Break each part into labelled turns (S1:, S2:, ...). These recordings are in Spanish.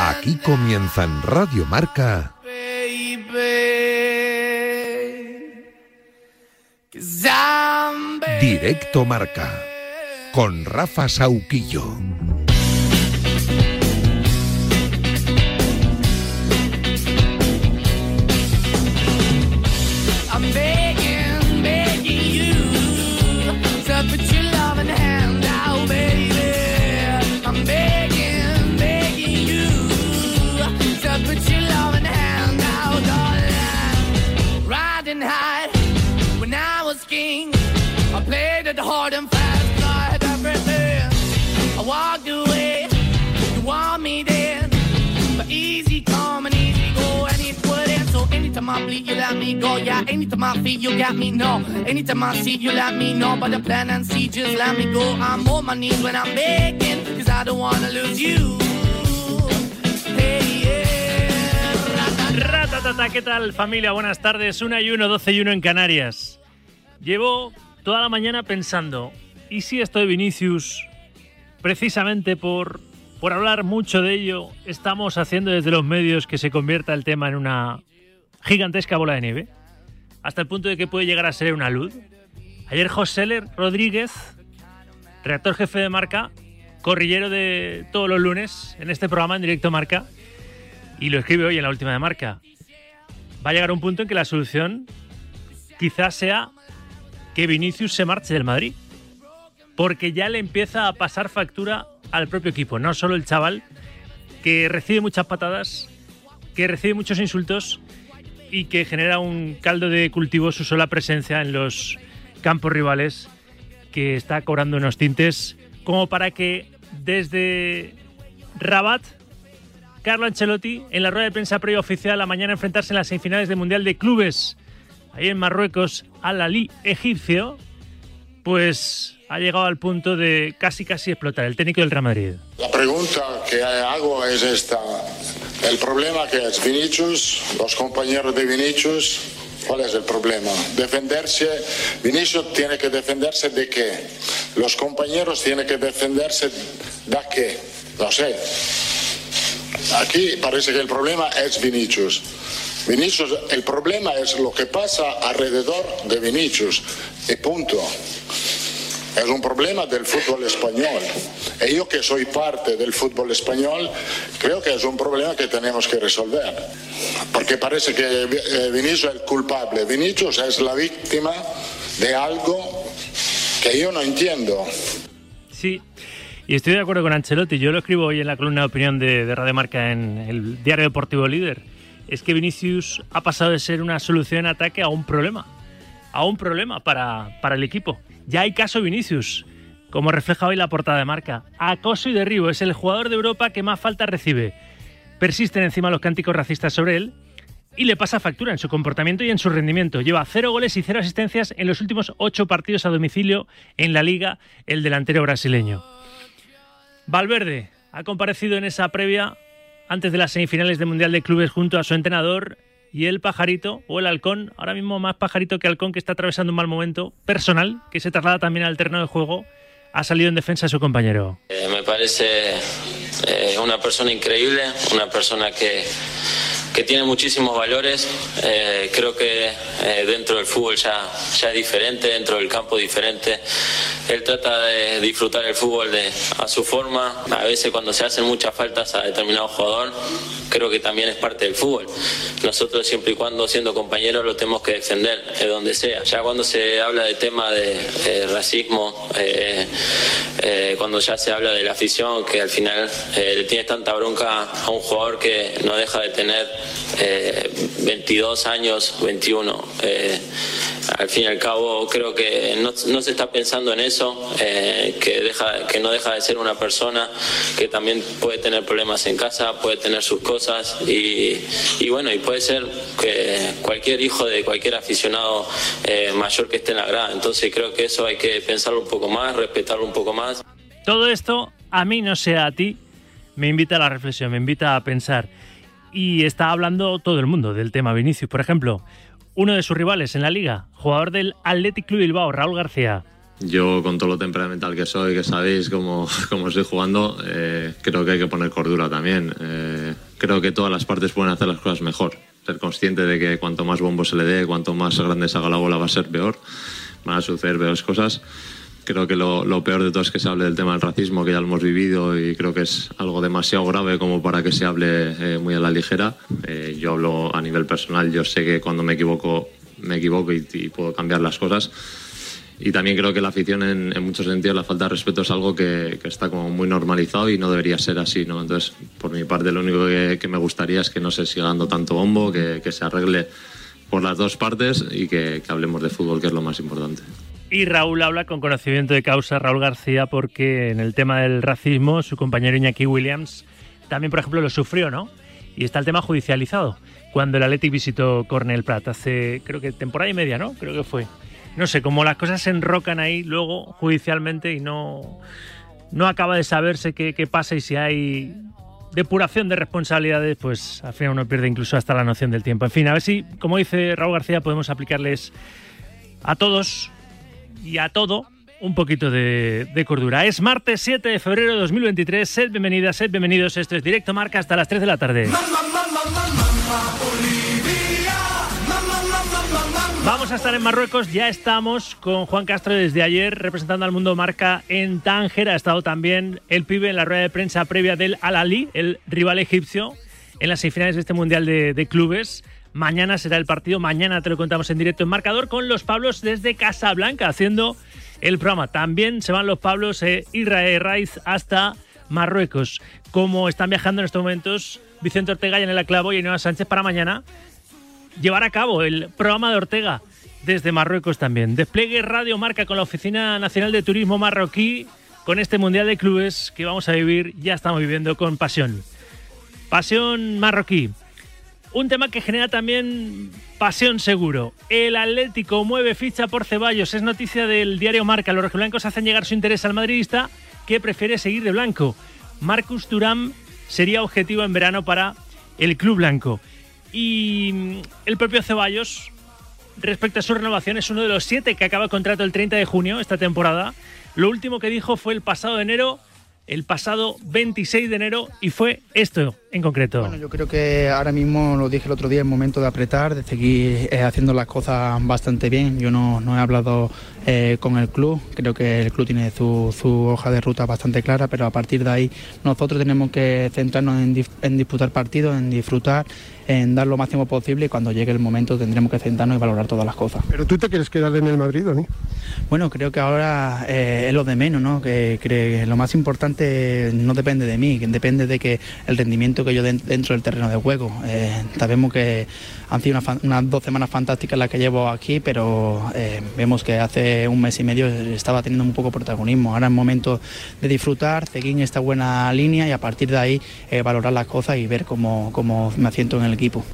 S1: Aquí comienza en Radio Marca. Directo Marca con Rafa Sauquillo.
S2: I bleed, you let me go. Yeah, anytime I feel, you got me. No, anytime I see, you let me know. But the plan and see, just let me go. I'm on my knees when I'm begging, cause I don't wanna lose you. Hey, yeah.
S3: Ratatata, ¿qué tal familia? Buenas tardes, 1 y 1, 12 y 1 en Canarias. Llevo toda la mañana pensando, ¿y si esto de Vinicius, precisamente por, por hablar mucho de ello, estamos haciendo desde los medios que se convierta el tema en una gigantesca bola de nieve? Hasta el punto de que puede llegar a ser una luz. Ayer José Rodríguez, redactor jefe de marca, corrillero de todos los lunes en este programa en directo marca, y lo escribe hoy en la última de marca. Va a llegar un punto en que la solución quizás sea que Vinicius se marche del Madrid. Porque ya le empieza a pasar factura al propio equipo. No solo el chaval, que recibe muchas patadas, que recibe muchos insultos y que genera un caldo de cultivo su sola presencia en los campos rivales, que está cobrando unos tintes como para que desde Rabat Carlo Ancelotti en la rueda de prensa previa oficial a mañana enfrentarse en las semifinales del Mundial de Clubes ahí en Marruecos al Ali egipcio, pues ha llegado al punto de casi casi explotar el técnico del Real Madrid.
S4: La pregunta que hago es esta. El problema que es Vinicius, los compañeros de Vinicius, ¿cuál es el problema? Defenderse, Vinicius tiene que defenderse de qué? Los compañeros tienen que defenderse de qué? No sé. Aquí parece que el problema es Vinicius. Vinicius, el problema es lo que pasa alrededor de Vinicius. Y punto. Es un problema del fútbol español. Y yo que soy parte del fútbol español, creo que es un problema que tenemos que resolver. Porque parece que Vinicius es el culpable. Vinicius es la víctima de algo que yo no entiendo.
S3: Sí, y estoy de acuerdo con Ancelotti. Yo lo escribo hoy en la columna de opinión de, de Radio Marca en el diario deportivo Líder. Es que Vinicius ha pasado de ser una solución en ataque a un problema. A un problema para, para el equipo. Ya hay caso Vinicius, como refleja hoy la portada de marca. Acoso y derribo. Es el jugador de Europa que más falta recibe. Persisten encima los cánticos racistas sobre él y le pasa factura en su comportamiento y en su rendimiento. Lleva cero goles y cero asistencias en los últimos ocho partidos a domicilio en la liga, el delantero brasileño. Valverde ha comparecido en esa previa antes de las semifinales del Mundial de Clubes junto a su entrenador y el pajarito o el halcón, ahora mismo más pajarito que halcón que está atravesando un mal momento personal, que se traslada también al terreno de juego, ha salido en defensa de su compañero.
S5: Eh, me parece eh, una persona increíble, una persona que, que tiene muchísimos valores. Eh, creo que eh, dentro del fútbol ya, es diferente, dentro del campo diferente. Él trata de disfrutar el fútbol de, a su forma. A veces cuando se hacen muchas faltas a determinado jugador, creo que también es parte del fútbol. Nosotros siempre y cuando siendo compañeros lo tenemos que defender, de donde sea. Ya cuando se habla de tema de eh, racismo, eh, eh, cuando ya se habla de la afición, que al final eh, le tienes tanta bronca a un jugador que no deja de tener eh, 22 años, 21. eh, al fin y al cabo creo que no, se está pensando en eso, eh, que, no deja de ser una persona que también puede tener problemas en casa, puede tener sus cosas y, bueno, y puede ser que cualquier hijo de cualquier aficionado eh, mayor que esté en la grada. Entonces creo que eso hay que pensarlo un poco más, respetarlo un poco más.
S3: Todo esto, a mí no sé a ti, me invita a la reflexión, me invita a pensar. Y está hablando todo el mundo del tema Vinicius. Por ejemplo, uno de sus rivales en la liga, jugador del Athletic Club Bilbao, Raúl García,
S6: yo con todo lo temperamental que soy, que sabéis cómo, cómo estoy jugando, eh, creo que hay que poner cordura también. Eh, creo que todas las partes pueden hacer las cosas mejor. Ser consciente de que cuanto más bombo se le dé, cuanto más grande se haga la bola va a ser peor. Van a suceder peores cosas. Creo que lo, peor de todo es que se hable del tema del racismo, que ya lo hemos vivido y creo que es algo demasiado grave como para que se hable eh, muy a la ligera. Eh, yo hablo a nivel personal, yo sé que cuando me equivoco, me equivoco y, puedo cambiar las cosas y también creo que la afición en, muchos sentidos la falta de respeto es algo que, está como muy normalizado y no debería ser así ¿no? entonces por mi parte lo único que, me gustaría es que no se siga dando tanto bombo que, se arregle por las dos partes y que hablemos de fútbol que es lo más importante
S3: y Raúl habla con conocimiento de causa, Raúl García, porque en el tema del racismo su compañero Iñaki Williams también, por ejemplo, lo sufrió, ¿no? Y está el tema judicializado. Cuando el Athletic visitó Cornell Prat hace, creo que temporada y media, ¿no? Creo que fue no sé, como las cosas se enrocan ahí luego judicialmente y no, no acaba de saberse qué, qué pasa y si hay depuración de responsabilidades, pues al final uno pierde incluso hasta la noción del tiempo. En fin, a ver si, como dice Raúl García, podemos aplicarles a todos y a todo un poquito de, de, cordura. Es martes 7 de febrero de 2023. Sed bienvenidas, sed bienvenidos. Esto es Directo Marca hasta las 3 de la tarde. Vamos a estar en Marruecos, ya estamos con Juan Castro desde ayer representando al mundo marca en Tánger. Ha estado también el pibe en la rueda de prensa previa del Al-Ali, el rival egipcio, en las semifinales de este Mundial de, de, Clubes. Mañana será el partido, mañana te lo contamos en directo en marcador con los Pablos desde Casablanca haciendo el programa. También se van los Pablos e Israel Raiz hasta Marruecos. Como están viajando en estos momentos Vicente Ortega y en el Clavo y Ainhoa Sánchez para mañana llevar a cabo el programa de Ortega desde Marruecos también. Despliegue Radio Marca con la Oficina Nacional de Turismo Marroquí con este Mundial de Clubes que vamos a vivir, ya estamos viviendo con pasión. Pasión marroquí. Un tema que genera también pasión seguro. El Atlético mueve ficha por Ceballos. Es noticia del diario Marca. Los rojiblancos hacen llegar su interés al madridista que prefiere seguir de blanco. Marcus Turam sería objetivo en verano para el club blanco. Y el propio Ceballos, respecto a su renovación, es uno de los siete que acaba el contrato el 30 de junio esta temporada. Lo último que dijo fue el pasado de enero, el pasado 26 de enero, y fue esto en concreto.
S7: Bueno, yo creo que ahora mismo, lo dije el otro día, es momento de apretar, de seguir eh, haciendo las cosas bastante bien. Yo no, no he hablado eh, con el club, creo que el club tiene su, su, hoja de ruta bastante clara, pero a partir de ahí nosotros tenemos que centrarnos en, disputar partidos, en disfrutar en dar lo máximo posible y cuando llegue el momento tendremos que sentarnos y valorar todas las cosas.
S8: ¿Pero tú te quieres quedar en el Madrid, Dani?
S7: Bueno, creo que ahora eh, es lo de menos, ¿no? Que, que, lo más importante no depende de mí, que depende de que el rendimiento que yo den, dentro del terreno de juego. Eh, sabemos que han sido unas, unas, dos semanas fantásticas las que llevo aquí, pero eh, vemos que hace un mes y medio estaba teniendo un poco protagonismo. Ahora es momento de disfrutar, seguir esta buena línea y a partir de ahí valorar las cosas y ver cómo, cómo me asiento en el equipo.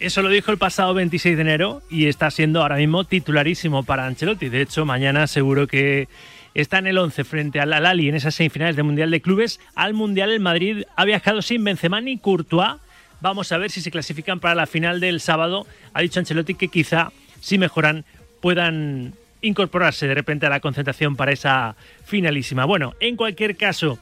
S3: Eso lo dijo el pasado 26 de enero y está siendo ahora mismo titularísimo para Ancelotti. De hecho, mañana seguro que está en el 11 frente al Alali en esas semifinales del Mundial de Clubes. Al Mundial el Madrid ha viajado sin Benzema ni Courtois. Vamos a ver si se clasifican para la final del sábado. Ha dicho Ancelotti que quizá, si mejoran, puedan incorporarse de repente a la concentración para esa finalísima. Bueno, en cualquier caso,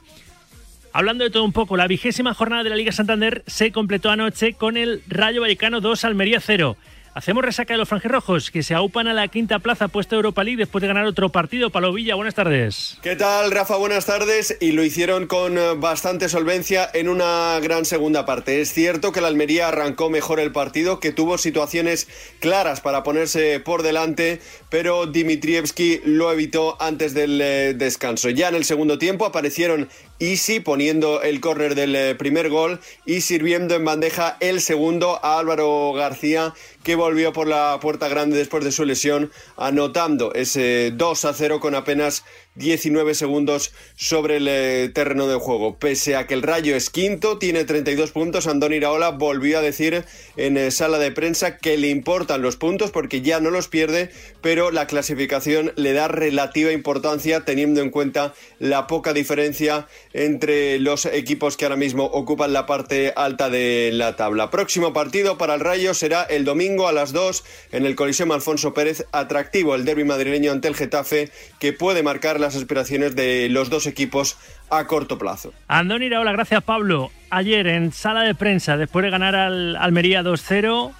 S3: Hablando de todo un poco, la vigésima jornada de la Liga Santander se completó anoche con el Rayo Vallecano 2, Almería 0. Hacemos resaca de los franjerrojos que se aupan a la quinta plaza puesta Europa League después de ganar otro partido. Palo Villa, buenas tardes.
S9: ¿Qué tal, Rafa? Buenas tardes. Y lo hicieron con bastante solvencia en una gran segunda parte. Es cierto que la Almería arrancó mejor el partido, que tuvo situaciones claras para ponerse por delante, pero Dimitrievski lo evitó antes del eh, descanso. Ya en el segundo tiempo aparecieron Easy poniendo el córner del primer gol y sirviendo en bandeja el segundo a Álvaro García que volvió por la puerta grande después de su lesión anotando ese 2 a 0 con apenas 19 segundos sobre el eh, terreno de juego. Pese a que el Rayo es quinto, tiene 32 puntos, Andoni Iraola volvió a decir en eh, sala de prensa que le importan los puntos porque ya no los pierde, pero la clasificación le da relativa importancia teniendo en cuenta la poca diferencia entre los equipos que ahora mismo ocupan la parte alta de la tabla. Próximo partido para el Rayo será el domingo a las 2 en el Coliseum Alfonso Pérez. Atractivo el derby madrileño ante el Getafe que puede marcar las aspiraciones de los dos equipos a corto plazo.
S3: Andoni Iraola, gracias Pablo. Ayer en sala de prensa, después de ganar al Almería 2-0,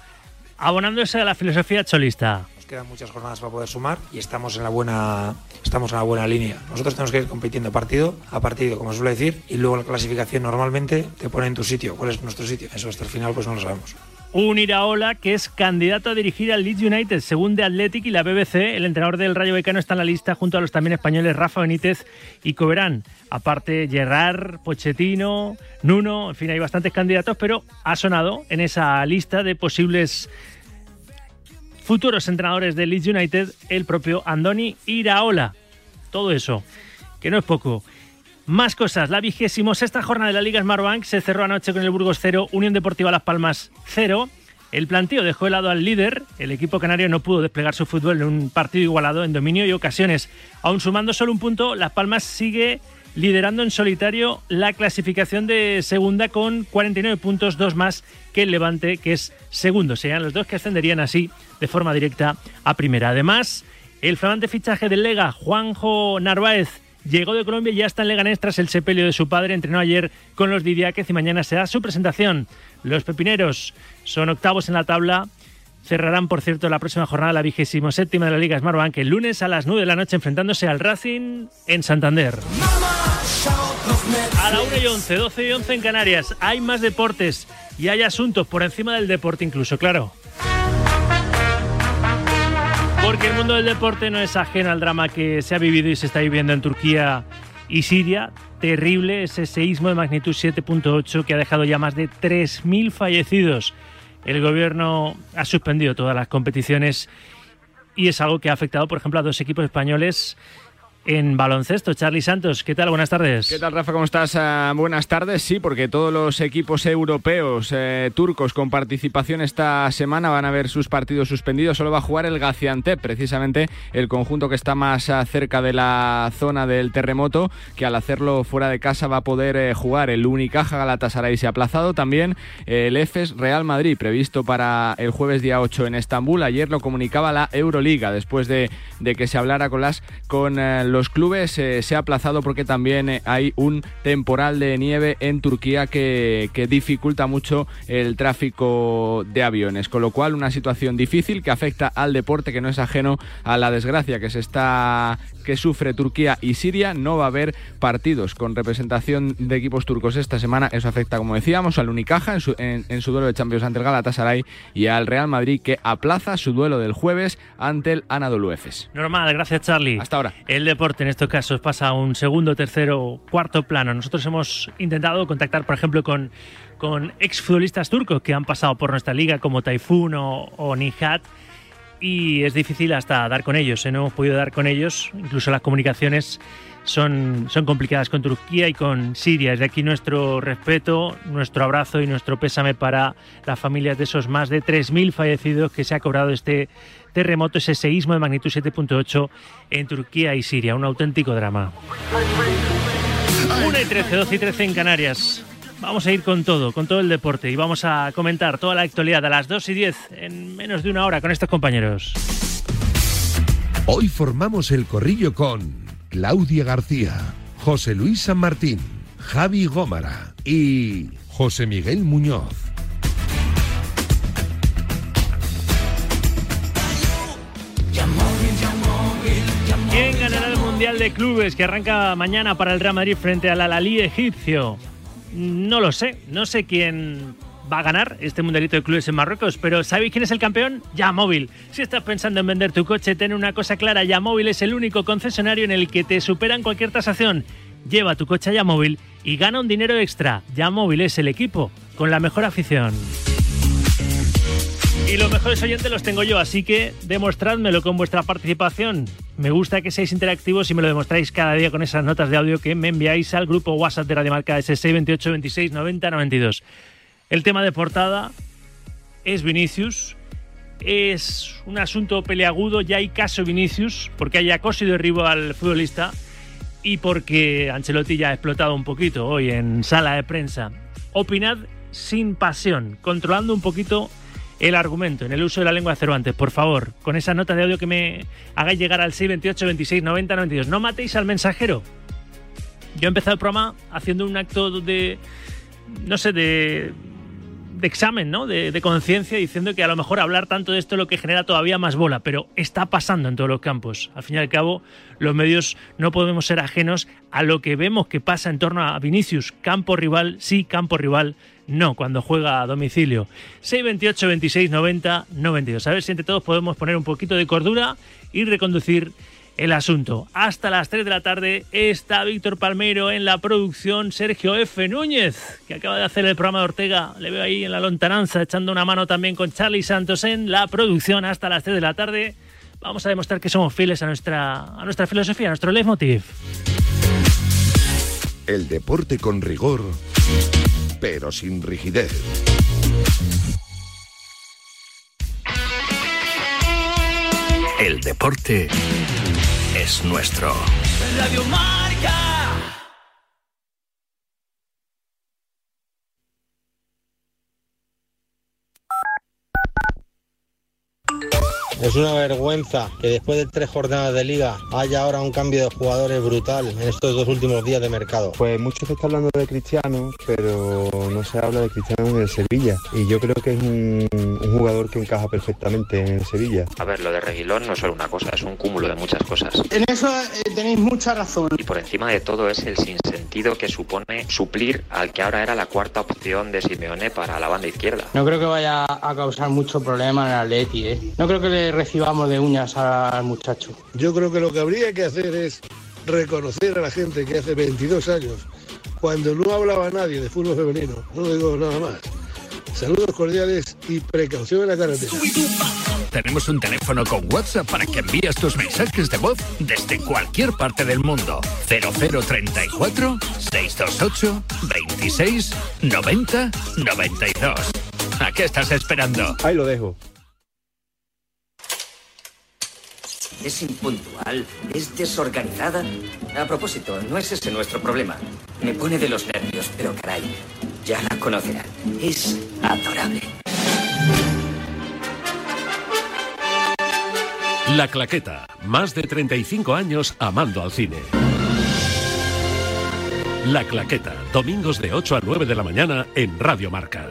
S3: abonándose a la filosofía cholista.
S10: Nos quedan muchas jornadas para poder sumar y estamos en la buena estamos en la buena línea. Nosotros tenemos que ir compitiendo partido a partido, como suele decir, y luego la clasificación normalmente te pone en tu sitio. ¿Cuál es nuestro sitio? Eso hasta el final pues no lo sabemos.
S3: Un Iraola que es candidato a dirigir al Leeds United, según The Athletic y la BBC. El entrenador del Rayo Becano está en la lista junto a los también españoles Rafa Benítez y Coberán. Aparte, Gerard, Pochettino, Nuno, en fin, hay bastantes candidatos, pero ha sonado en esa lista de posibles futuros entrenadores del Leeds United el propio Andoni Iraola. Todo eso, que no es poco. Más cosas. La vigésimo sexta jornada de la Liga Smartbank se cerró anoche con el Burgos 0, Unión Deportiva Las Palmas 0. El planteo dejó helado al líder. El equipo canario no pudo desplegar su fútbol en un partido igualado en dominio y ocasiones. Aún sumando solo un punto, Las Palmas sigue liderando en solitario la clasificación de segunda con 49 puntos, dos más que el Levante, que es segundo. Serían los dos que ascenderían así de forma directa a primera. Además, el flamante fichaje del Lega, Juanjo Narváez, llegó de Colombia y ya está en Leganés tras el sepelio de su padre. Entrenó ayer con los Didiáquez y mañana será su presentación. Los pepineros son octavos en la tabla. Cerrarán, por cierto, la próxima jornada, la vigésimo séptima de la Liga Smartbank, el lunes a las 9 de la noche, enfrentándose al Racing en Santander. A la 1 y 11, 12 y 11 en Canarias. Hay más deportes y hay asuntos por encima del deporte, incluso, claro. Porque el mundo del deporte no es ajeno al drama que se ha vivido y se está viviendo en Turquía y Siria. Terrible ese seísmo de magnitud 7.8 que ha dejado ya más de 3.000 fallecidos. El gobierno ha suspendido todas las competiciones y es algo que ha afectado, por ejemplo, a dos equipos españoles en baloncesto. Charlie Santos, ¿qué tal? Buenas tardes.
S11: ¿Qué tal, Rafa? ¿Cómo estás? Uh, buenas tardes. Sí, porque todos los equipos europeos eh, turcos con participación esta semana van a ver sus partidos suspendidos. Solo va a jugar el Gaziantep, precisamente el conjunto que está más uh, cerca de la zona del terremoto, que al hacerlo fuera de casa va a poder eh, jugar. El Unicaja Galatasaray se ha aplazado. También eh, el EFES Real Madrid, previsto para el jueves día 8 en Estambul. Ayer lo comunicaba la Euroliga, después de, de que se hablara con las con los clubes eh, se ha aplazado porque también eh, hay un temporal de nieve en Turquía que, que, dificulta mucho el tráfico de aviones, con lo cual una situación difícil que afecta al deporte que no es ajeno a la desgracia que se está que sufre Turquía y Siria. No va a haber partidos con representación de equipos turcos esta semana. Eso afecta, como decíamos, al Unicaja en su, en, en su duelo de Champions ante el Galatasaray y al Real Madrid que aplaza su duelo del jueves ante el Anadolu Efes.
S3: Normal, gracias Charlie.
S11: Hasta ahora.
S3: El deporte en estos casos pasa a un segundo, tercero, cuarto plano. Nosotros hemos intentado contactar, por ejemplo, con, con exfutbolistas turcos que han pasado por nuestra liga como Taifun o, o Nihat y es difícil hasta dar con ellos. ¿eh? No hemos podido dar con ellos, incluso las comunicaciones son, son complicadas con Turquía y con Siria. Desde aquí nuestro respeto, nuestro abrazo y nuestro pésame para las familias de esos más de 3.000 fallecidos que se ha cobrado este terremoto, ese seísmo de magnitud 7.8 en Turquía y Siria. Un auténtico drama. 1 y 13, 12 y 13 en Canarias. Vamos a ir con todo, con todo el deporte y vamos a comentar toda la actualidad a las 2 y 10 en menos de una hora con estos compañeros.
S1: Hoy formamos el corrillo con Claudia García, José Luis San Martín, Javi Gómara y José Miguel Muñoz.
S3: ¿Quién ganará el Mundial de Clubes que arranca mañana para el Real Madrid frente al Al-Ali egipcio? No lo sé, no sé quién va a ganar este mundialito de clubes en Marruecos, pero ¿sabéis quién es el campeón? Yamóvil. Si estás pensando en vender tu coche, ten una cosa clara, Yamóvil es el único concesionario en el que te superan cualquier tasación. Lleva tu coche a Yamóvil y gana un dinero extra. Yamóvil es el equipo con la mejor afición. Y los mejores oyentes los tengo yo, así que demostrádmelo con vuestra participación. Me gusta que seáis interactivos y me lo demostráis cada día con esas notas de audio que me enviáis al grupo WhatsApp de Radio Marca S6 28 26 90 92. El tema de portada es Vinicius. Es un asunto peleagudo, ya hay caso Vinicius, porque hay acoso y derribo al futbolista y porque Ancelotti ya ha explotado un poquito hoy en sala de prensa. Opinad sin pasión, controlando un poquito el argumento en el uso de la lengua de Cervantes. Por favor, con esa nota de audio que me hagáis llegar al 628 26 90 92. No matéis al mensajero. Yo he empezado el programa haciendo un acto de, no sé, de, de examen, ¿no? De, de conciencia, diciendo que a lo mejor hablar tanto de esto es lo que genera todavía más bola, pero está pasando en todos los campos. Al fin y al cabo, los medios no podemos ser ajenos a lo que vemos que pasa en torno a Vinicius. Campo rival, sí, campo rival, no, cuando juega a domicilio. 628 26 90 92. A ver si entre todos podemos poner un poquito de cordura y reconducir el asunto. Hasta las 3 de la tarde está Víctor Palmeiro en la producción, Sergio F. Núñez, que acaba de hacer el programa de Ortega, le veo ahí en la lontananza echando una mano también con Charlie Santos en la producción hasta las 3 de la tarde. Vamos a demostrar que somos fieles a nuestra, a nuestra filosofía, a nuestro leitmotiv.
S1: El deporte con rigor, pero sin rigidez.
S12: El deporte es nuestro.
S13: Es una vergüenza que después de tres jornadas de liga haya ahora un cambio de jugadores brutal en estos dos últimos días de mercado.
S14: Pues mucho se está hablando de Cristiano, pero no se habla de Cristiano en el Sevilla. Y yo creo que es un, un jugador que encaja perfectamente en el Sevilla.
S15: A ver, lo de Reguilón no es solo una cosa, es un cúmulo de muchas cosas.
S16: En eso eh, tenéis mucha razón.
S15: Y por encima de todo es el sinsentido que supone suplir al que ahora era la cuarta opción de Simeone para la banda izquierda.
S16: No creo que vaya a causar mucho problema en el Atleti, ¿eh? No creo que le recibamos de uñas al muchacho.
S17: Yo creo que lo que habría que hacer es reconocer a la gente que hace 22 años, cuando no hablaba nadie de fútbol femenino, no digo nada más. Saludos cordiales y precaución en la carretera.
S12: Tenemos un teléfono con WhatsApp para que envíes tus mensajes de voz desde cualquier parte del mundo. 0034 628 26 90 92. ¿A qué estás esperando?
S14: Ahí lo dejo.
S18: Es impuntual, es desorganizada. A propósito, no es ese nuestro problema. Me pone de los nervios, pero caray, ya la conocerán. Es adorable.
S1: La Claqueta, más de 35 años amando al cine. La Claqueta, domingos de 8 a 9 de la mañana en Radio Marca.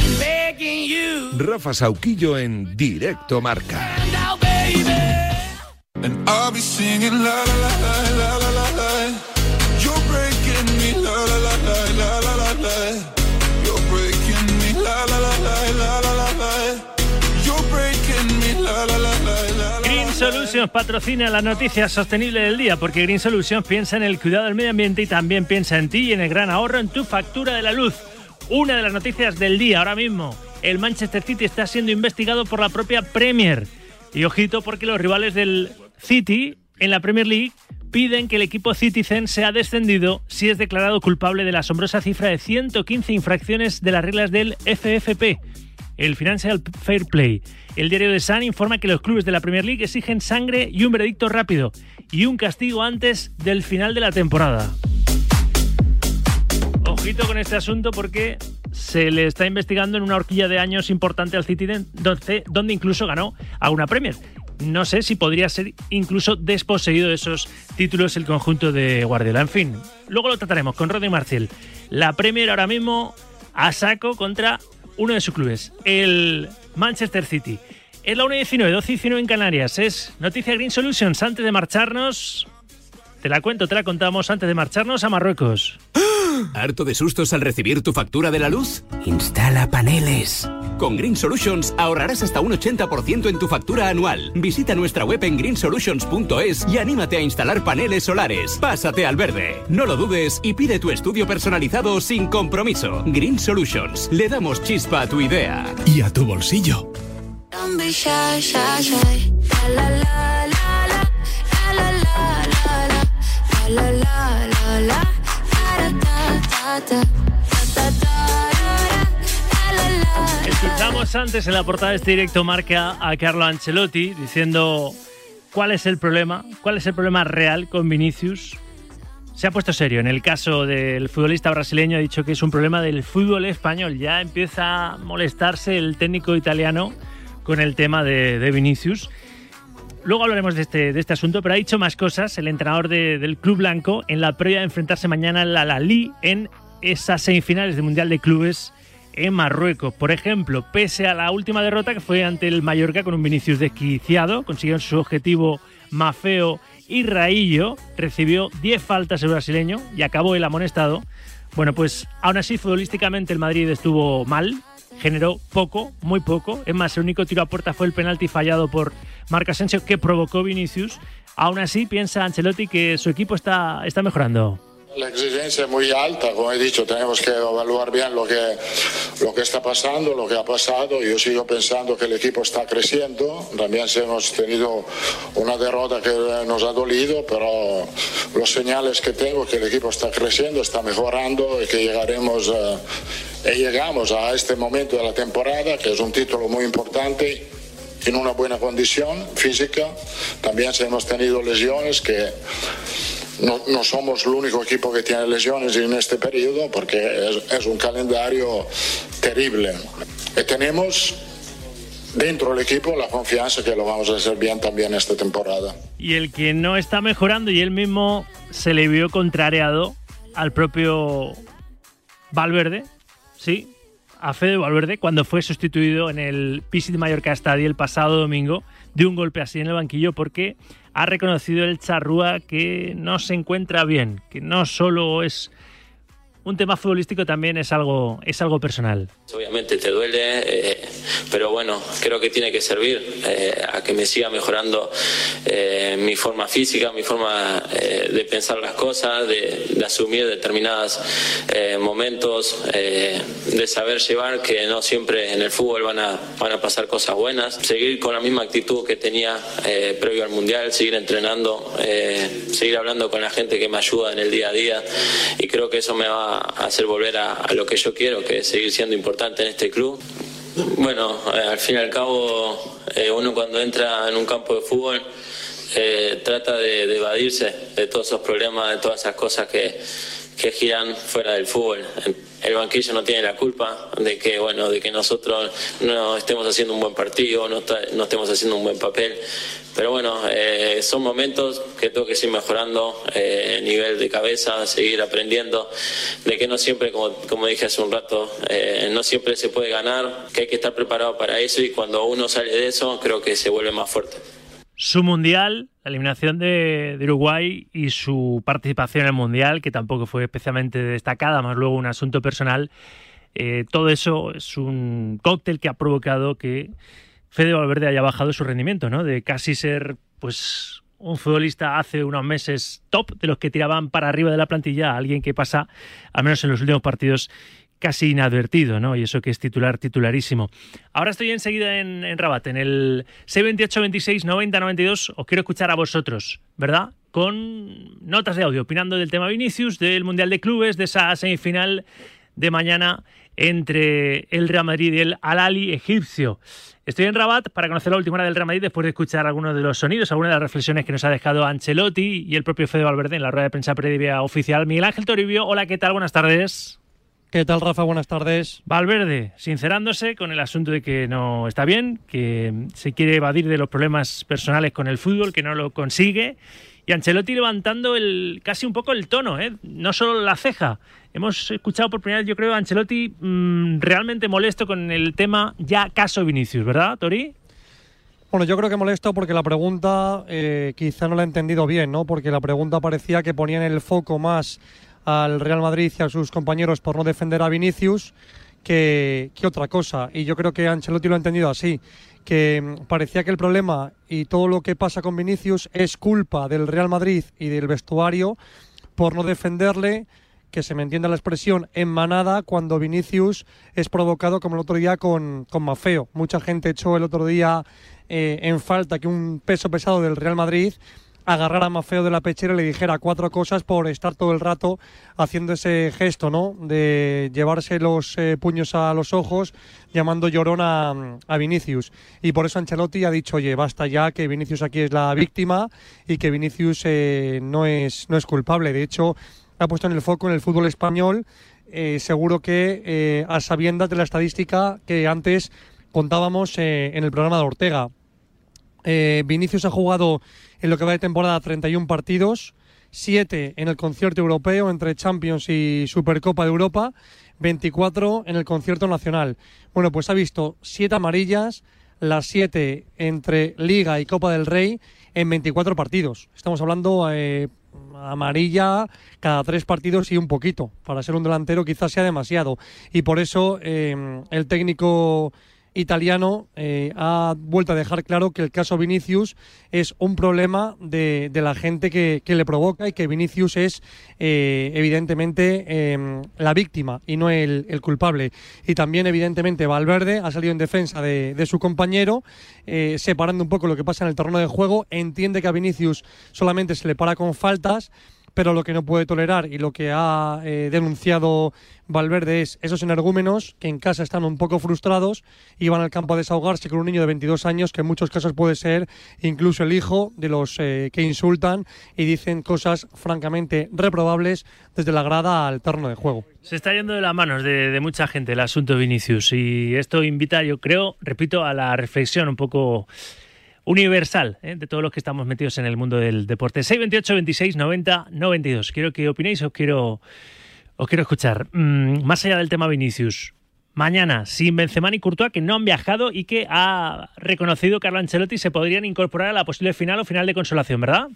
S1: Rafa Sauquillo en directo marca.
S3: Green Solutions patrocina la noticia sostenible del día porque Green Solutions piensa en el cuidado del medio ambiente y también piensa en ti y en el gran ahorro en tu factura de la luz. Una de las noticias del día ahora mismo. El Manchester City está siendo investigado por la propia Premier. Y ojito porque los rivales del City en la Premier League piden que el equipo Citizen sea descendido si es declarado culpable de la asombrosa cifra de 115 infracciones de las reglas del FFP, el Financial Fair Play. El diario The Sun informa que los clubes de la Premier League exigen sangre y un veredicto rápido y un castigo antes del final de la temporada. Ojito con este asunto porque se le está investigando en una horquilla de años importante al City, donde, incluso ganó a una Premier. No sé si podría ser incluso desposeído de esos títulos el conjunto de Guardiola. En fin, luego lo trataremos con Rodri Marcial. La Premier ahora mismo a saco contra uno de sus clubes, el Manchester City. Es la 1 y 19, 12 y 19 en Canarias. Es Noticia Green Solutions. Antes de marcharnos, te la cuento, te la contamos antes de marcharnos a Marruecos.
S19: ¿Harto de sustos al recibir tu factura de la luz? Instala paneles. Con Green Solutions ahorrarás hasta un 80% en tu factura anual. Visita nuestra web en greensolutions.es y anímate a instalar paneles solares. Pásate al verde. No lo dudes y pide tu estudio personalizado sin compromiso. Green Solutions. Le damos chispa a tu idea. Y a tu bolsillo.
S2: La la la la. Ta ta ta ta.
S3: Escuchamos antes en la portada de este directo marca a Carlo Ancelotti diciendo cuál es el problema, cuál es el problema real con Vinicius. Se ha puesto serio. En el caso del futbolista brasileño ha dicho que es un problema del fútbol español. Ya empieza a molestarse el técnico italiano con el tema de, de Vinicius. Luego hablaremos de este, de este asunto, pero ha dicho más cosas el entrenador de- del Club Blanco en la previa de enfrentarse mañana al Al-Ali en esas semifinales del Mundial de Clubes en Marruecos. Por ejemplo, pese a la última derrota que fue ante el Mallorca con un Vinicius desquiciado, consiguieron su objetivo Mafeo y Raillo, recibió 10 faltas el brasileño y acabó el amonestado. Bueno, pues aún así futbolísticamente el Madrid estuvo mal, generó poco, muy poco. Es más, el único tiro a puerta fue el penalti fallado por Marc Asensio que provocó Vinicius. Aún así, piensa Ancelotti que su equipo está, está mejorando.
S4: La exigencia es muy alta, como he dicho, tenemos que evaluar bien lo que, lo que está pasando, lo que ha pasado. Yo sigo pensando que el equipo está creciendo. También hemos tenido una derrota que nos ha dolido, pero los señales que tengo que el equipo está creciendo, está mejorando y que llegaremos eh, y llegamos a este momento de la temporada, que es un título muy importante en una buena condición física. También hemos tenido lesiones que no, no somos el único equipo que tiene lesiones en este periodo porque es, es un calendario terrible. Y tenemos dentro del equipo la confianza que lo vamos a hacer bien también esta temporada.
S3: Y el que no está mejorando y él mismo se le vio contrariado al propio Valverde, sí, a Fede Valverde, cuando fue sustituido en el Pisit Mallorca Stadium el pasado domingo de un golpe así en el banquillo porque ha reconocido el charrúa que no se encuentra bien, que no solo es un tema futbolístico, también es algo, es algo personal.
S5: Obviamente te duele, eh, pero bueno, creo que tiene que servir eh, a que me siga mejorando eh, mi forma física, mi forma eh, de pensar las cosas, de, de asumir determinados eh, momentos, eh, de saber llevar que no siempre en el fútbol van a, van a pasar cosas buenas, seguir con la misma actitud que tenía previo al Mundial, seguir entrenando, seguir hablando con la gente que me ayuda en el día a día y creo que eso me va a hacer volver a, lo que yo quiero, que es seguir siendo importante en este club. Bueno, eh, al fin y al cabo, eh, uno cuando entra en un campo de fútbol eh, trata de evadirse de todos esos problemas, de todas esas cosas que, que giran fuera del fútbol. El banquillo no tiene la culpa de que, bueno, de que nosotros no estemos haciendo un buen partido, no, no estemos haciendo un buen papel. Pero bueno, eh, son momentos que tengo que seguir mejorando eh, nivel de cabeza, seguir aprendiendo, de que no siempre, como, como dije hace un rato, eh, no siempre se puede ganar, que hay que estar preparado para eso y cuando uno sale de eso creo que se vuelve más fuerte.
S3: Su mundial, la eliminación de, de Uruguay y su participación en el mundial, que tampoco fue especialmente destacada, más luego un asunto personal, eh, todo eso es un cóctel que ha provocado que Fede Valverde haya bajado su rendimiento, ¿no? De casi ser, pues, un futbolista hace unos meses top, de los que tiraban para arriba de la plantilla, a alguien que pasa, al menos en los últimos partidos, casi inadvertido, ¿no? Y eso que es titular, titularísimo. Ahora estoy enseguida en, en Rabat, en el 628 26 90 92. Os quiero escuchar a vosotros, ¿verdad? Con notas de audio, opinando del tema Vinicius, del Mundial de Clubes, de esa semifinal de mañana entre el Real Madrid y el Al-Ali egipcio. Estoy en Rabat para conocer la última hora del Real Madrid después de escuchar algunos de los sonidos, algunas de las reflexiones que nos ha dejado Ancelotti y el propio Fede Valverde en la rueda de prensa previa oficial. Miguel Ángel Toribio, hola, ¿qué tal? Buenas tardes.
S20: ¿Qué tal, Rafa? Buenas tardes.
S3: Valverde, sincerándose con el asunto de que no está bien, que se quiere evadir de los problemas personales con el fútbol, que no lo consigue y Ancelotti levantando el casi un poco el tono, ¿eh? no solo la ceja. Hemos escuchado por primera vez, yo creo, a Ancelotti mm, realmente molesto con el tema ya caso Vinicius, ¿verdad, Tori?
S20: Bueno, yo creo que molesto porque la pregunta eh, quizá no la he entendido bien, ¿no? Porque la pregunta parecía que ponía en el foco más al Real Madrid y a sus compañeros por no defender a Vinicius que, que otra cosa. Y yo creo que Ancelotti lo ha entendido así, que mm, parecía que el problema y todo lo que pasa con Vinicius es culpa del Real Madrid y del vestuario por no defenderle que se me entienda la expresión, en manada cuando Vinicius es provocado como el otro día con, con Mafeo. Mucha gente echó el otro día eh, en falta que un peso pesado del Real Madrid agarrara a Mafeo de la pechera y le dijera cuatro cosas por estar todo el rato haciendo ese gesto, ¿no? De llevarse los eh, puños a los ojos, llamando llorón a, Vinicius. Y por eso Ancelotti ha dicho, oye, basta ya, que Vinicius aquí es la víctima y que Vinicius eh, no, es, no es culpable. De hecho, ha puesto en el foco en el fútbol español, eh, seguro que a sabiendas de la estadística que antes contábamos en el programa de Ortega. Eh, Vinicius ha jugado en lo que va de temporada 31 partidos, 7 en el concierto europeo entre Champions y Supercopa de Europa, 24 en el concierto nacional. Bueno, pues ha visto 7 amarillas, las 7 entre Liga y Copa del Rey en 24 partidos. Estamos hablando eh, amarilla cada tres partidos y un poquito. Para ser un delantero quizás sea demasiado. Y por eso eh, el técnico italiano eh, ha vuelto a dejar claro que el caso Vinicius es un problema de, de la gente que, que le provoca y que Vinicius es eh, evidentemente eh, la víctima y no el, el culpable. Y también evidentemente Valverde ha salido en defensa de, de su compañero, eh, separando un poco lo que pasa en el terreno de juego, entiende que a Vinicius solamente se le para con faltas pero lo que no puede tolerar y lo que ha eh, denunciado Valverde es esos energúmenos que en casa están un poco frustrados y van al campo a desahogarse con un niño de 22 años que en muchos casos puede ser incluso el hijo de los eh, que insultan y dicen cosas francamente reprobables desde la grada al terreno de juego.
S3: Se está yendo de las manos de, de mucha gente el asunto Vinicius y esto invita, yo creo, repito, a la reflexión un poco universal ¿eh? de todos los que estamos metidos en el mundo del deporte. 628 26 90 92. Quiero que opinéis, os quiero, os quiero escuchar. Mm, más allá del tema Vinicius, mañana, sin Benzema ni Courtois, que no han viajado y que ha reconocido Carlo Ancelotti, se podrían incorporar a la posible final o final de consolación, ¿verdad?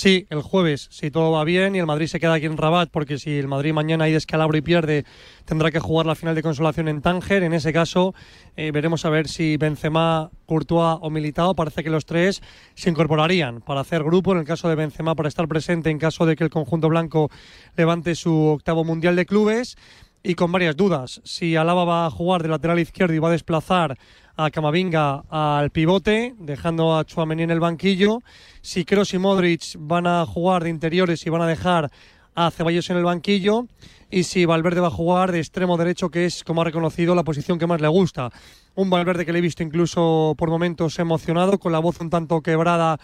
S20: Sí, el jueves, si todo va bien y el Madrid se queda aquí en Rabat, porque si el Madrid mañana hay descalabro y pierde, tendrá que jugar la final de consolación en Tánger. En ese caso, eh, veremos a ver si Benzema, Courtois o Militao, parece que los tres se incorporarían para hacer grupo, en el caso de Benzema, para estar presente en caso de que el conjunto blanco levante su octavo Mundial de Clubes. Y con varias dudas, si Alaba va a jugar de lateral izquierdo y va a desplazar a Camavinga al pivote, dejando a Chouameni en el banquillo. Si Kroos y Modric van a jugar de interiores y van a dejar a Ceballos en el banquillo. Y si Valverde va a jugar de extremo derecho, que es, como ha reconocido, la posición que más le gusta. Un Valverde que le he visto incluso por momentos emocionado, con la voz un tanto quebrada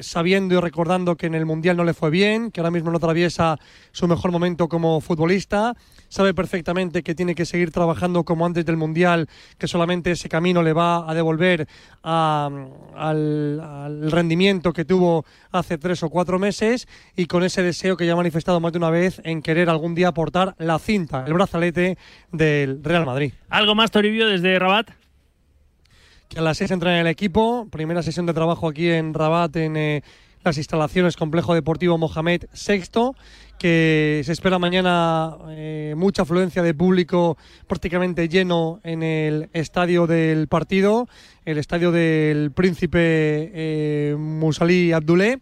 S20: sabiendo y recordando que en el Mundial no le fue bien, que ahora mismo no atraviesa su mejor momento como futbolista, sabe perfectamente que tiene que seguir trabajando como antes del Mundial, que solamente ese camino le va a devolver al, al rendimiento que tuvo hace tres o cuatro meses y con ese deseo que ya ha manifestado más de una vez en querer algún día aportar la cinta, el brazalete del Real Madrid.
S3: ¿Algo más, Toribio, desde Rabat?
S20: Que a las 6 entra en el equipo. Primera sesión de trabajo aquí en Rabat, en eh, las instalaciones Complejo Deportivo Mohamed VI, que se espera mañana eh, mucha afluencia de público prácticamente lleno en el estadio del partido, el estadio del príncipe eh, Abdulé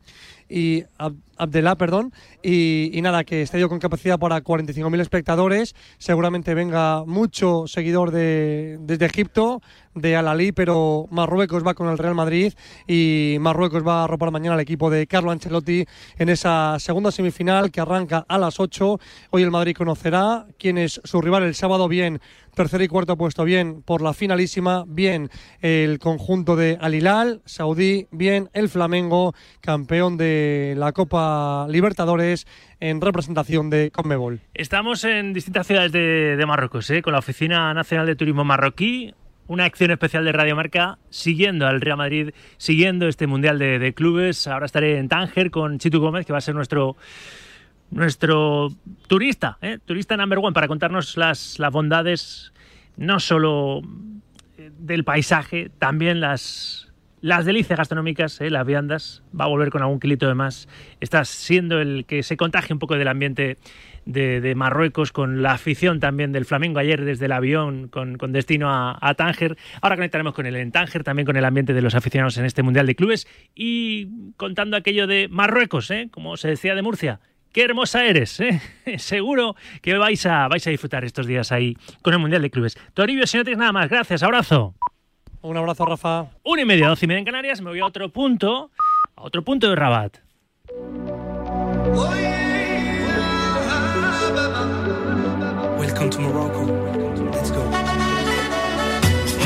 S20: y Ab- Abdelá, perdón, y, y nada, que estadio con capacidad para 45.000 espectadores, seguramente venga mucho seguidor de, desde Egipto, de Al-Ali, pero Marruecos va con el Real Madrid y Marruecos va a arropar mañana al equipo de Carlo Ancelotti en esa segunda semifinal que arranca a las 8. Hoy el Madrid conocerá quién es su rival el sábado, bien tercer y cuarto puesto, bien por la finalísima, bien el conjunto de Al Hilal, Saudí, bien el Flamengo, campeón de la Copa Libertadores en representación de Conmebol.
S3: Estamos en distintas ciudades de, de Marruecos, ¿eh? con la Oficina Nacional de Turismo Marroquí. una acción especial de Radio Marca siguiendo al Real Madrid, siguiendo este Mundial de, de Clubes. Ahora estaré en Tánger con Chitu Gómez, que va a ser nuestro nuestro turista, ¿eh? turista number one, para contarnos las, las bondades no solo eh, del paisaje, también las, las delicias gastronómicas, ¿eh? las viandas. Va a volver con algún kilito de más. Está siendo el que se contagie un poco del ambiente de, de Marruecos, con la afición también del Flamengo ayer desde el avión con, con destino a, a, Tánger. Ahora conectaremos con él en Tánger, también con el ambiente de los aficionados en este Mundial de Clubes y contando aquello de Marruecos, ¿eh? como se decía de Murcia. Qué hermosa eres, ¿eh? Seguro que vais a, vais a disfrutar estos días ahí con el Mundial de Clubes. Toribio, si no tienes nada más, gracias, abrazo.
S20: Un abrazo, Rafa.
S3: Una y media, doce y media en Canarias, me voy a otro punto, a otro punto de Rabat.
S21: Welcome to Morocco. Let's go.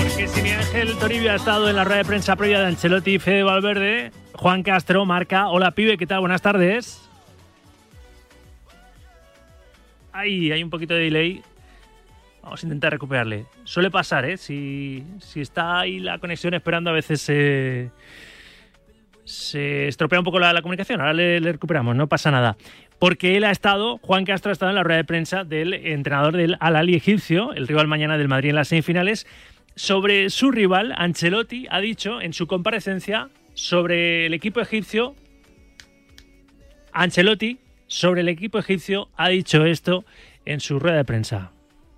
S3: Porque si mi Ángel Toribio ha estado en la rueda de prensa previa de Ancelotti y Fede Valverde, Juan Castro marca. Hola, pibe, ¿qué tal? Buenas tardes. Ahí hay un poquito de delay. Vamos a intentar recuperarle. Suele pasar, ¿eh? Si, si está ahí la conexión esperando, a veces se, se estropea un poco la, la comunicación. Ahora le, le, recuperamos, no pasa nada. Porque él ha estado, Juan Castro ha estado en la rueda de prensa del entrenador del Al-Ali egipcio, el rival mañana del Madrid en las semifinales. Sobre su rival, Ancelotti ha dicho en su comparecencia sobre el equipo egipcio. Ancelotti sobre el equipo egipcio ha dicho esto en su rueda de prensa.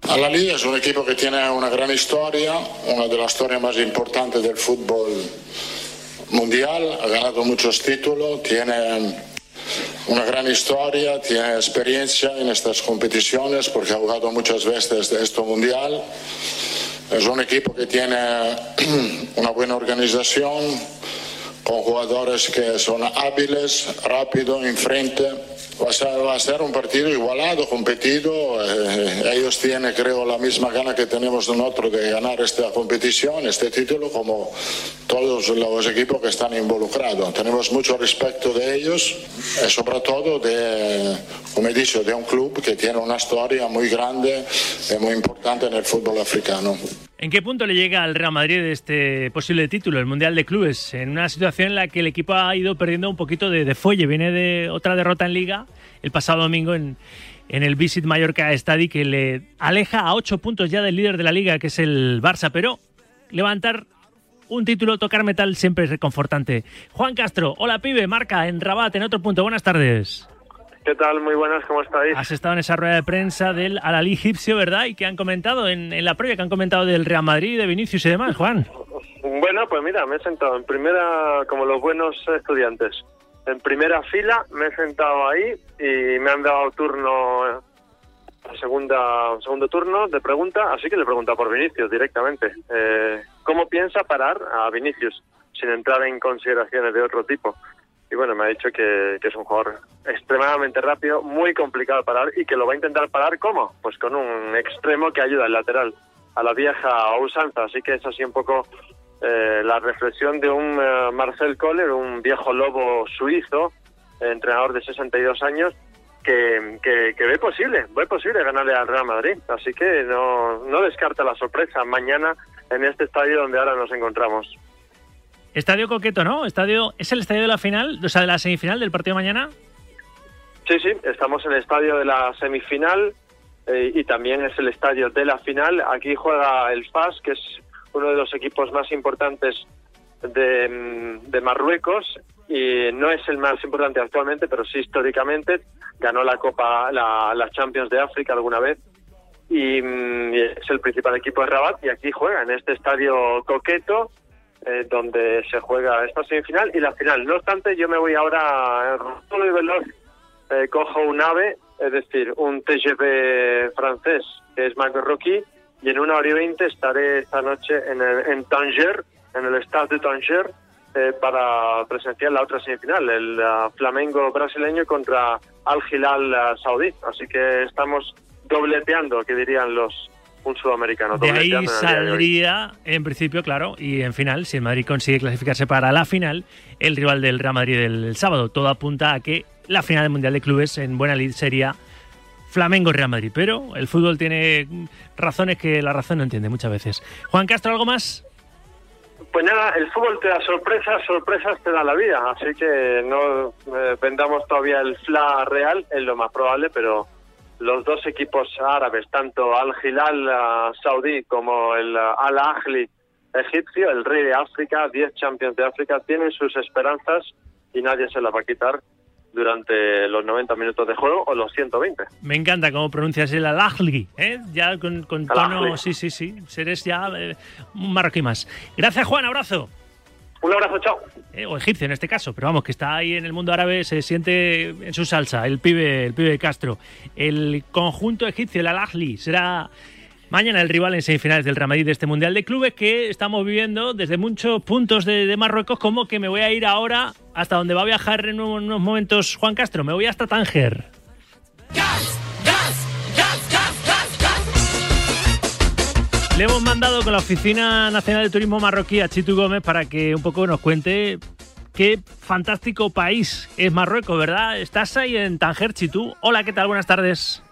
S4: Al-Ali es un equipo que tiene una gran historia, una de las historias más importantes del fútbol mundial, ha ganado muchos títulos, tiene una gran historia, tiene experiencia en estas competiciones porque ha jugado muchas veces de esto mundial. Es un equipo que tiene una buena organización, con jugadores que son hábiles, rápidos, enfrente. Va a, ser, va a ser un partido igualado, competido. Eh, ellos tienen, creo, la misma gana que tenemos nosotros de ganar esta competición, este título, como todos los equipos que están involucrados. Tenemos mucho respeto de ellos, y sobre todo de, como he dicho, de un club que tiene una historia muy grande y muy importante en el fútbol africano.
S3: ¿En qué punto le llega al Real Madrid este posible título, el Mundial de Clubes? En una situación en la que el equipo ha ido perdiendo un poquito de, de fuelle. Viene de otra derrota en Liga el pasado domingo en, en el Visit Mallorca Stadi, que le aleja a ocho puntos ya del líder de la Liga, que es el Barça. Pero levantar un título, tocar metal, siempre es reconfortante. Juan Castro, hola pibe, marca en Rabat, en otro punto. Buenas tardes.
S22: ¿Qué tal? Muy buenas, ¿cómo estáis?
S3: Has estado en esa rueda de prensa del Al-Ali egipcio, ¿verdad? Y que han comentado en, en, la previa, que han comentado del Real Madrid, de Vinicius y demás, Juan.
S22: Bueno, pues mira, me he sentado en primera, como los buenos estudiantes, en primera fila, me he sentado ahí y me han dado turno, segunda, segundo turno de pregunta, así que le he preguntado por Vinicius directamente. Eh, ¿Cómo piensa parar a Vinicius sin entrar en consideraciones de otro tipo? Y bueno, me ha dicho que, es un jugador extremadamente rápido, muy complicado de parar y que lo va a intentar parar ¿cómo? Pues con un extremo que ayuda al lateral, a la vieja usanza, así que es así un poco eh, la reflexión de un uh, Marcel Kohler, un viejo lobo suizo, entrenador de 62 años, que, que, que, ve posible, ve posible ganarle al Real Madrid, así que no, no descarta la sorpresa mañana en este estadio donde ahora nos encontramos.
S3: Estadio coqueto, ¿no? Estadio ¿Es el estadio de la final, o sea, de la semifinal del partido de mañana?
S22: Sí, sí, estamos en el estadio de la semifinal eh, y también es el estadio de la final. Aquí juega el FAS, que es uno de los equipos más importantes de, de Marruecos y no es el más importante actualmente, pero sí históricamente. Ganó la Copa, la, Champions de África alguna vez y, mm, y es el principal equipo de Rabat y aquí juega en este estadio coqueto eh, donde se juega esta semifinal y la final. No obstante, yo me voy ahora solo y veloz, eh, cojo un AVE, es decir, un TGV francés, que es Rocky, y en una hora y veinte estaré esta noche en, el, en Tanger, en el Stade de Tanger, eh, para presenciar la otra semifinal, el uh, Flamengo brasileño contra Al Hilal uh, saudí. Así que estamos dobleteando, que dirían los un sudamericano.
S3: De ahí saldría, en principio, claro, y en final, si el Madrid consigue clasificarse para la final, el rival del Real Madrid el, sábado. Todo apunta a que la final del Mundial de Clubes en buena lid sería Flamengo Real Madrid, pero el fútbol tiene razones que la razón no entiende muchas veces. Juan Castro, ¿algo más?
S22: Pues nada, el fútbol te da sorpresas, sorpresas te da la vida, así que no eh, vendamos todavía el FLA real, es lo más probable, pero los dos equipos árabes, tanto Al Hilal eh, saudí como el eh, Al Ahly egipcio, el rey de África, 10 champions de África, tienen sus esperanzas y nadie se las va a quitar durante los 90 minutos de juego o los 120.
S3: Me encanta cómo pronuncias el Al-Ahly, ¿eh? Ya con, con tono... Sí, sí, sí. Seres ya eh, un marroquí más. Gracias, Juan. Abrazo.
S22: Un abrazo, chao.
S3: Eh, o egipcio en este caso, pero vamos, que está ahí en el mundo árabe, se siente en su salsa, el pibe, el pibe de Castro. El conjunto egipcio, el Al-Ahly, será mañana el rival en semifinales del Real Madrid de este Mundial de Clubes que estamos viviendo desde muchos puntos de, de Marruecos, como que me voy a ir ahora hasta donde va a viajar en unos momentos Juan Castro, me voy hasta Tánger. Le hemos mandado con la Oficina Nacional de Turismo Marroquí a Chitu Gómez para que un poco nos cuente qué fantástico país es Marruecos, ¿verdad? Estás ahí en Tánger, Chitu. Hola, ¿qué tal? Buenas tardes.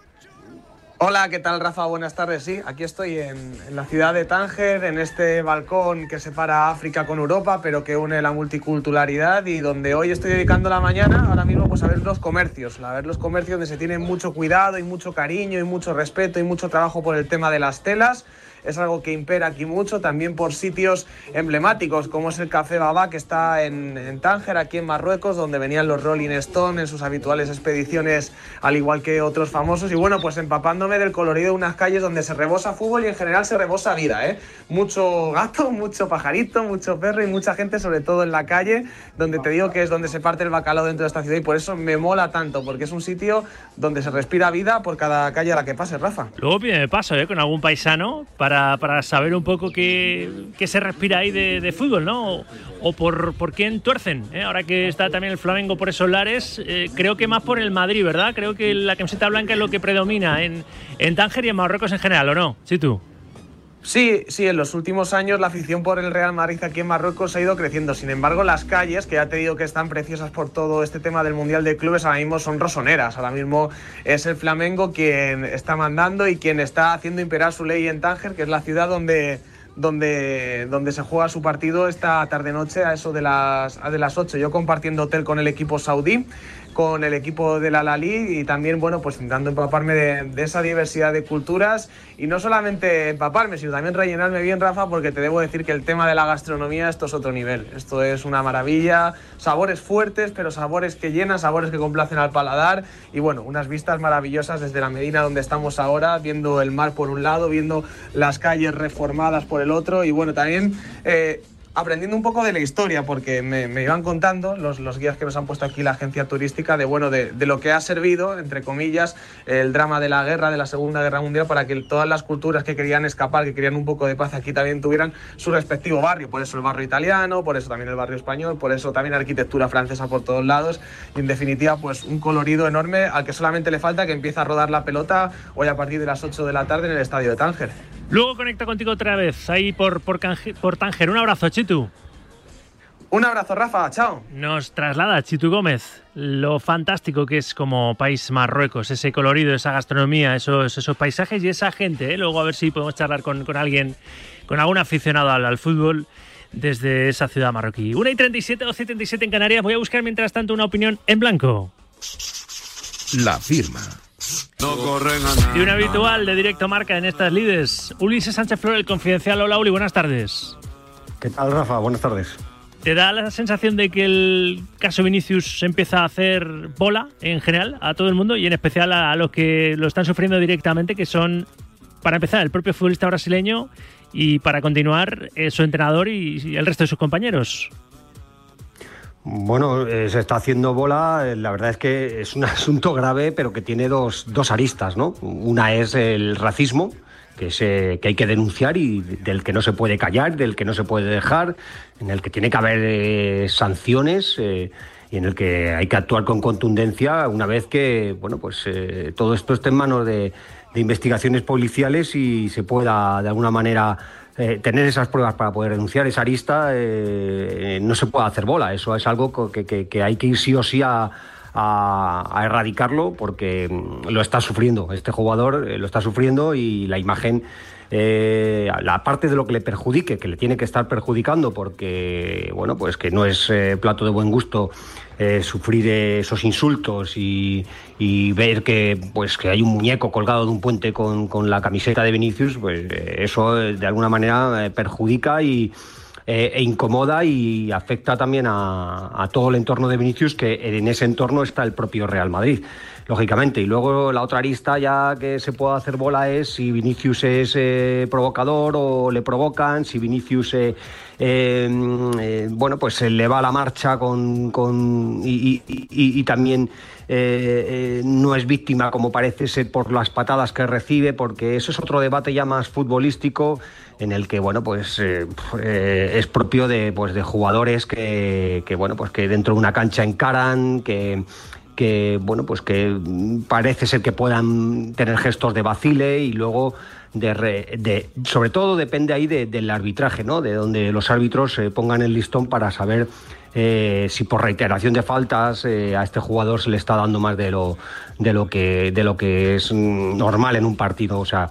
S23: Hola, ¿qué tal Rafa? Buenas tardes. Sí, aquí estoy en, en la ciudad de Tánger, en este balcón que separa África con Europa, pero que une la multiculturalidad y donde hoy estoy dedicando la mañana ahora mismo pues a ver los comercios, a ver los comercios donde se tiene mucho cuidado y mucho cariño y mucho respeto y mucho trabajo por el tema de las telas. Es algo que impera aquí mucho, también por sitios emblemáticos, como es el Café Baba, que está en, Tánger, aquí en Marruecos, donde venían los Rolling Stone en sus habituales expediciones, al igual que otros famosos. Y bueno, pues empapándome del colorido de unas calles donde se rebosa fútbol y en general se rebosa vida, ¿eh? Mucho gato, mucho pajarito, mucho perro y mucha gente, sobre todo en la calle, donde te digo que es donde se parte el bacalao dentro de esta ciudad y por eso me mola tanto, porque es un sitio donde se respira vida por cada calle a la que pase, Rafa.
S3: Luego pide paso ¿eh? con algún paisano para saber un poco qué, qué se respira ahí de, de fútbol, ¿no? O, o por, por quién tuercen. ¿eh? Ahora que está también el Flamengo por esos lares, eh, creo que más por el Madrid, ¿verdad? Creo que la camiseta blanca es lo que predomina en, en Tánger y en Marruecos en general, ¿o no? Sí, tú.
S23: Sí, sí, en los últimos años la afición por el Real Madrid aquí en Marruecos ha ido creciendo. Sin embargo, las calles, que ya te digo que están preciosas por todo este tema del Mundial de Clubes, ahora mismo son rosoneras. Ahora mismo es el Flamengo quien está mandando y quien está haciendo imperar su ley en Tánger, que es la ciudad donde, donde, donde se juega su partido esta tarde-noche a eso de las, a de las 8. Yo compartiendo hotel con el equipo saudí con el equipo de la Lali y también, bueno, pues intentando empaparme de, de, esa diversidad de culturas y no solamente empaparme, sino también rellenarme bien, Rafa, porque te debo decir que el tema de la gastronomía, esto es otro nivel. Esto es una maravilla, sabores fuertes, pero sabores que llenan, sabores que complacen al paladar y, bueno, unas vistas maravillosas desde la Medina donde estamos ahora, viendo el mar por un lado, viendo las calles reformadas por el otro y, bueno, también... Eh, aprendiendo un poco de la historia, porque me, iban contando los, los guías que nos han puesto aquí la agencia turística de, bueno, de, de, lo que ha servido, entre comillas, el drama de la guerra, de la Segunda Guerra Mundial, para que todas las culturas que querían escapar, que querían un poco de paz aquí también tuvieran su respectivo barrio. Por eso el barrio italiano, por eso también el barrio español, por eso también arquitectura francesa por todos lados. Y en definitiva, pues un colorido enorme al que solamente le falta que empiece a rodar la pelota hoy a partir de las 8 de la tarde en el estadio de Tánger.
S3: Luego conecta contigo otra vez, ahí por, por, Canje, por Tánger. Un abrazo, Chitu.
S23: Un abrazo, Rafa. Chao.
S3: Nos traslada Chitu Gómez lo fantástico que es como país Marruecos, ese colorido, esa gastronomía, esos, esos paisajes y esa gente. ¿eh? Luego a ver si podemos charlar con, con alguien, con algún aficionado al, al, fútbol desde esa ciudad marroquí. 1 y 37, 12 y 37 en Canarias. Voy a buscar mientras tanto una opinión en blanco.
S1: La firma.
S3: No corren a nada. Y un habitual de directo marca en estas lides. Ulises Sánchez Flor, el confidencial. Hola, Uli, buenas tardes.
S24: ¿Qué tal, Rafa? Buenas tardes.
S3: ¿Te da la sensación de que el caso Vinicius empieza a hacer bola en general a todo el mundo y en especial a, los que lo están sufriendo directamente, que son, para empezar, el propio futbolista brasileño y para continuar, eh, su entrenador y, y, el resto de sus compañeros?
S24: Bueno, eh, se está haciendo bola. Eh, la verdad es que es un asunto grave, pero que tiene dos, dos aristas, ¿no? Una es el racismo, que, se, que, hay que denunciar y del que no se puede callar, del que no se puede dejar, en el que tiene que haber eh, sanciones eh, y en el que hay que actuar con contundencia una vez que bueno pues eh, todo esto esté en manos de, de, investigaciones policiales y se pueda de alguna manera tener esas pruebas para poder denunciar esa arista no se puede hacer bola eso es algo que, hay que ir sí o sí a erradicarlo porque mm, lo está sufriendo. Este jugador eh, lo está sufriendo y la imagen eh, la parte de lo que le perjudique, que le tiene que estar perjudicando, porque bueno, pues que no es eh, plato de buen gusto eh, sufrir esos insultos y, y ver que pues que hay un muñeco colgado de un puente con, con la camiseta de Vinicius, pues eh, eso eh, de alguna manera perjudica y eh, e incomoda y afecta también a, a todo el entorno de Vinicius, que en ese entorno está el propio Real Madrid lógicamente. Y luego la otra arista ya que se puede hacer bola es si Vinicius es eh, provocador o le provocan, si Vinicius eh, eh, bueno pues se le va la marcha con, y, también no es víctima como parece ser por las patadas que recibe, porque eso es otro debate ya más futbolístico en el que bueno pues eh, eh, es propio de pues de jugadores que, que, bueno pues que dentro de una cancha encaran que que bueno pues que parece ser que puedan tener gestos de vacile y luego de, re- de- sobre todo depende ahí de- del arbitraje no de donde los árbitros eh, pongan el listón para saber eh, si por reiteración de faltas eh, a este jugador se le está dando más de lo de lo que de lo que es mm, normal en un partido. O sea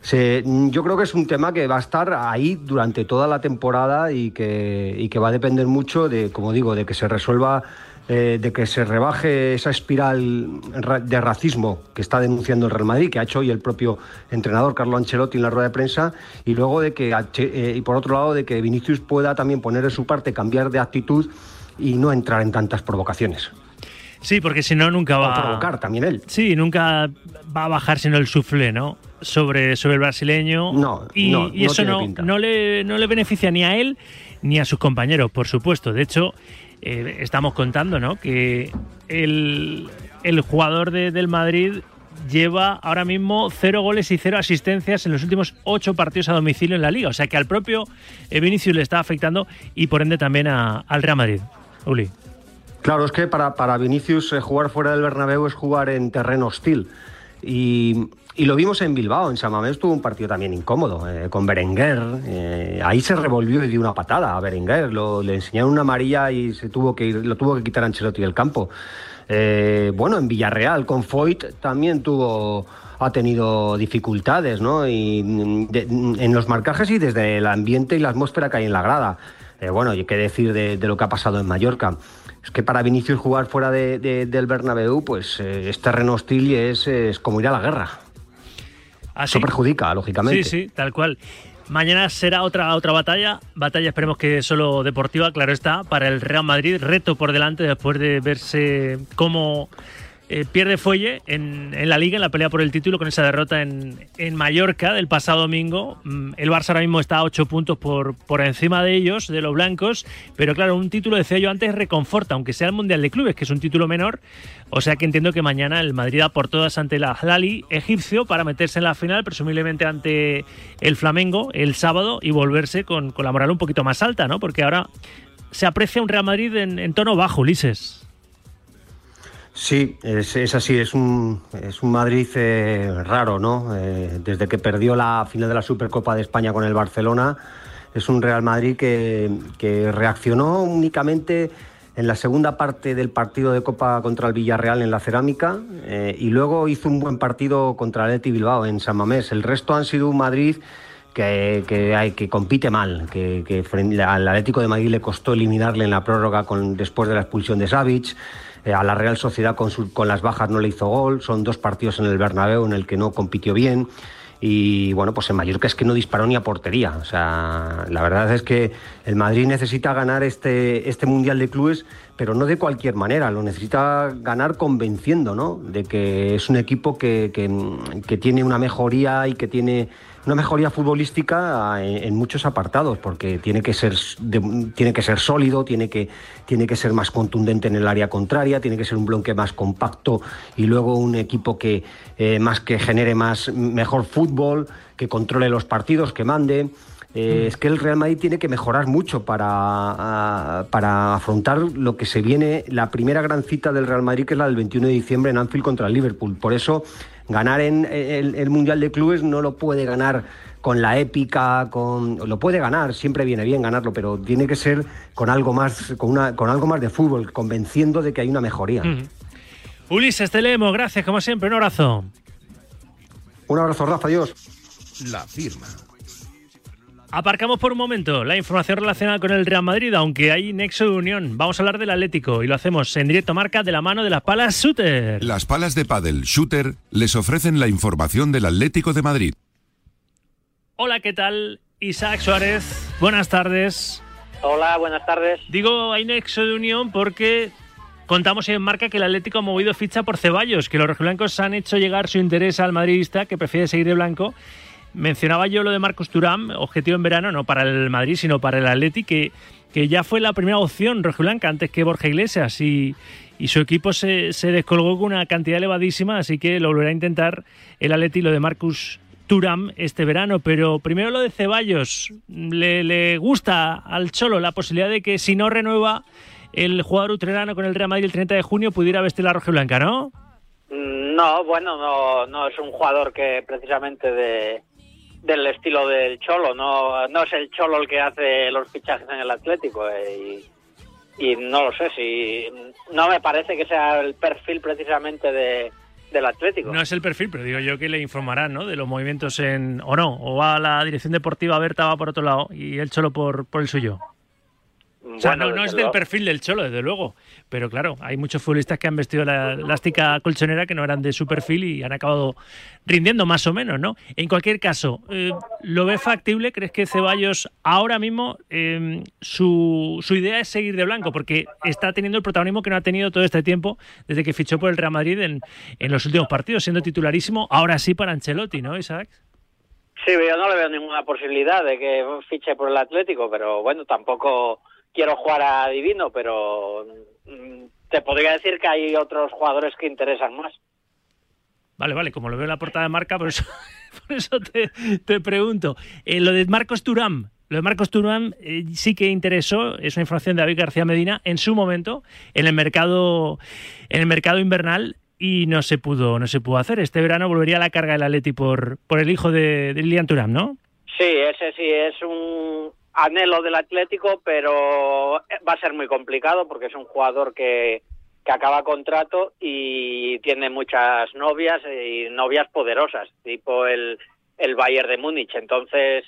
S24: se- yo creo que es un tema que va a estar ahí durante toda la temporada y que, que va a depender mucho de, como digo, de que se resuelva, eh, de que se rebaje esa espiral ra- de racismo que está denunciando el Real Madrid, que ha hecho hoy el propio entrenador Carlo Ancelotti en la rueda de prensa, y luego de que, eh, y por otro lado, de que Vinicius pueda también poner de su parte, cambiar de actitud y no entrar en tantas provocaciones.
S3: Sí, porque si no, nunca va
S24: O provocar también él.
S3: Sí, nunca va a bajar sino el suflé, ¿no? Sobre, sobre el brasileño.
S24: No,
S3: y,
S24: no,
S3: y eso no, no, le, no le beneficia ni a él ni a sus compañeros, por supuesto. De hecho, eh, estamos contando, ¿no? Que el, el jugador de- del Madrid lleva ahora mismo cero goles y cero asistencias en los últimos ocho partidos a domicilio en la liga. O sea que al propio eh, Vinicius le está afectando y por ende también al Real Madrid. Uli.
S24: Claro, es que para, para Vinicius eh, jugar fuera del Bernabéu es jugar en terreno hostil. Y, y lo vimos en Bilbao, en San Mamés tuvo un partido también incómodo, eh, con Berenguer. eh, ahí se revolvió y dio una patada a Berenguer. Lo, le enseñaron una amarilla y se tuvo que lo tuvo que quitar Ancelotti del campo. Eh, bueno, en Villarreal, con Foyt también tuvo ha tenido dificultades, ¿no? Y mm, de- en los marcajes y desde el ambiente y la atmósfera que hay en la grada. Bueno, y qué decir de, lo que ha pasado en Mallorca. Es que para Vinicius jugar fuera de- de- del Bernabéu, pues eh, es terreno hostil y es como ir a la guerra.
S3: Así.
S24: Eso perjudica, lógicamente.
S3: Sí, sí, tal cual. Mañana será otra, otra batalla, batalla esperemos que solo deportiva, claro está, para el Real Madrid, reto por delante después de verse cómo eh, pierde fuelle en, la liga, en la pelea por el título con esa derrota en, Mallorca del pasado domingo. Mm, El Barça ahora mismo está a 8 puntos por, encima de ellos, de los blancos, pero claro, un título, decía yo antes, reconforta, aunque sea el Mundial de Clubes, que es un título menor, o sea que entiendo que mañana el Madrid da por todas ante el Ahlali egipcio para meterse en la final, presumiblemente ante el Flamengo el sábado y volverse con, con la moral un poquito más alta, ¿no? Porque ahora se aprecia un Real Madrid en, en tono bajo, Ulises.
S24: Sí, es, es así, es un, es un Madrid eh, raro, ¿no? Eh, desde que perdió la final de la Supercopa de España con el Barcelona, es un Real Madrid que, que reaccionó únicamente en la segunda parte del partido de Copa contra el Villarreal en la Cerámica eh, y luego hizo un buen partido contra el Eti Bilbao en San Mamés. El resto han sido un Madrid que, que, hay, que compite mal, que, que al Atlético de Madrid le costó eliminarle en la prórroga con, después de la expulsión de Savic. Eh, a la Real Sociedad con, con las bajas no le hizo gol. Son dos partidos en el Bernabéu en el que no compitió bien. Y bueno, pues en Mallorca es que no disparó ni a portería. O sea, la verdad es que el Madrid necesita ganar este, este Mundial de Clubes, pero no de cualquier manera. Lo necesita ganar convenciendo, ¿no? De que es un equipo que, que tiene una mejoría y que tiene una mejoría futbolística en, en muchos apartados, porque tiene que ser tiene que ser sólido, tiene que, tiene que ser más contundente en el área contraria, tiene que ser un bloque más compacto y luego un equipo que eh, más que genere más mejor fútbol, que controle los partidos, que mande. Eh, es que el Real Madrid tiene que mejorar mucho para, a- para afrontar lo que se viene, la primera gran cita del Real Madrid, que es la del 21 de diciembre en Anfield contra el Liverpool. Por eso, ganar en el, el Mundial de Clubes no lo puede ganar con la épica, con lo puede ganar, siempre viene bien ganarlo, pero tiene que ser con algo más, con una, con algo más de fútbol, convenciendo de que hay una mejoría.
S3: Ulises, te leemos. Gracias, como siempre. Un abrazo.
S24: Un abrazo, Rafa, adiós.
S1: La firma.
S3: Aparcamos por un momento la información relacionada con el Real Madrid, aunque hay nexo de unión. Vamos a hablar del Atlético y lo hacemos en directo marca de la mano de las palas Shooter.
S25: Las palas de pádel Shooter les ofrecen la información del Atlético de Madrid.
S3: Hola, ¿qué tal? Isaac Suárez, buenas tardes.
S26: Hola, buenas tardes.
S3: Digo, hay nexo de unión porque contamos en marca que el Atlético ha movido ficha por Ceballos, que los rojiblancos han hecho llegar su interés al madridista, que prefiere seguir de blanco. Mencionaba yo lo de Marcos Turán, objetivo en verano, no para el Madrid, sino para el Atleti, que, que ya fue la primera opción rojiblanca antes que Borja Iglesias y, y su equipo se, se descolgó con una cantidad elevadísima, así que lo volverá a intentar el Atleti, lo de Marcus Turam este verano. Pero primero lo de Ceballos. Le, le gusta al Cholo la posibilidad de que si no renueva el jugador utrerano con el Real Madrid el 30 de junio pudiera vestir la roja y blanca, ¿no?
S26: Mm, No, bueno, no, no es un jugador que precisamente de, del estilo del Cholo, no, no es el Cholo el que hace los fichajes en el Atlético eh, y, y no lo sé, si no me parece que sea el perfil precisamente de, del Atlético.
S3: No es el perfil, pero digo yo que le informarán, ¿no? De los movimientos en. o no, o va a la dirección deportiva Berta, va por otro lado y el Cholo por, por el suyo. O sea,
S26: Bueno,
S3: no, no es del perfil del Cholo, desde luego. Pero claro, hay muchos futbolistas que han vestido la elástica colchonera que no eran de su perfil y han acabado rindiendo más o menos, ¿no? En cualquier caso, eh, ¿lo ves factible? ¿Crees que Ceballos ahora mismo eh, su, su idea es seguir de blanco? Porque está teniendo el protagonismo que no ha tenido todo este tiempo desde que fichó por el Real Madrid en, en los últimos partidos, siendo titularísimo, ahora sí para Ancelotti, ¿no, Isaac?
S26: Sí, yo no le veo ninguna posibilidad de que fiche por el Atlético, pero bueno, tampoco quiero jugar a Divino, pero mm, te podría decir que hay otros jugadores que interesan más.
S3: Vale, vale, como lo veo en la portada de marca, por eso, por eso te, te pregunto. Eh, lo de Marcos Turán, lo de Marcos Turán eh, sí que interesó, es una información de David García Medina, en su momento, en el mercado, en el mercado invernal, y no se pudo, no se pudo hacer. Este verano volvería a la carga del Atleti por, por el hijo de, de Lilian Turán, ¿no?
S26: Sí, ese sí es un anhelo del Atlético, pero va a ser muy complicado porque es un jugador que, que acaba contrato y tiene muchas novias y novias poderosas, tipo el, el Bayern de Múnich. Entonces,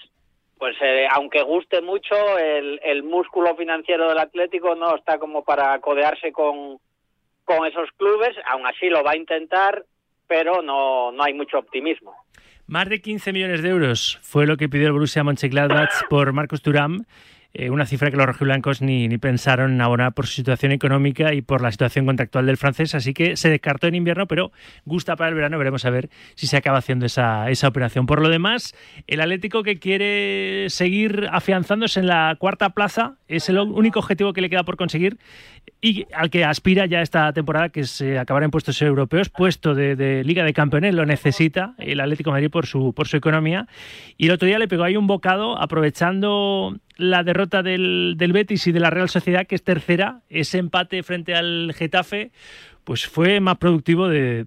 S26: pues eh, aunque guste mucho, el, el músculo financiero del Atlético no está como para codearse con, con esos clubes, aún así lo va a intentar, pero no, no hay mucho optimismo.
S3: Más de 15 millones de euros fue lo que pidió el Borussia Mönchengladbach por Marcos Thuram, eh, una cifra que los rojiblancos ni, ni pensaron en abonar por su situación económica y por la situación contractual del francés, así que se descartó en invierno, pero gusta para el verano, veremos a ver si se acaba haciendo esa, esa operación. Por lo demás, el Atlético que quiere seguir afianzándose en la cuarta plaza es el único objetivo que le queda por conseguir y al que aspira ya esta temporada, que es eh, acabar en puestos europeos, puesto de, Liga de Campeones, lo necesita el Atlético Madrid por su, economía. Y el otro día le pegó ahí un bocado aprovechando la derrota del, del Betis y de la Real Sociedad, que es tercera, ese empate frente al Getafe, pues fue más productivo de,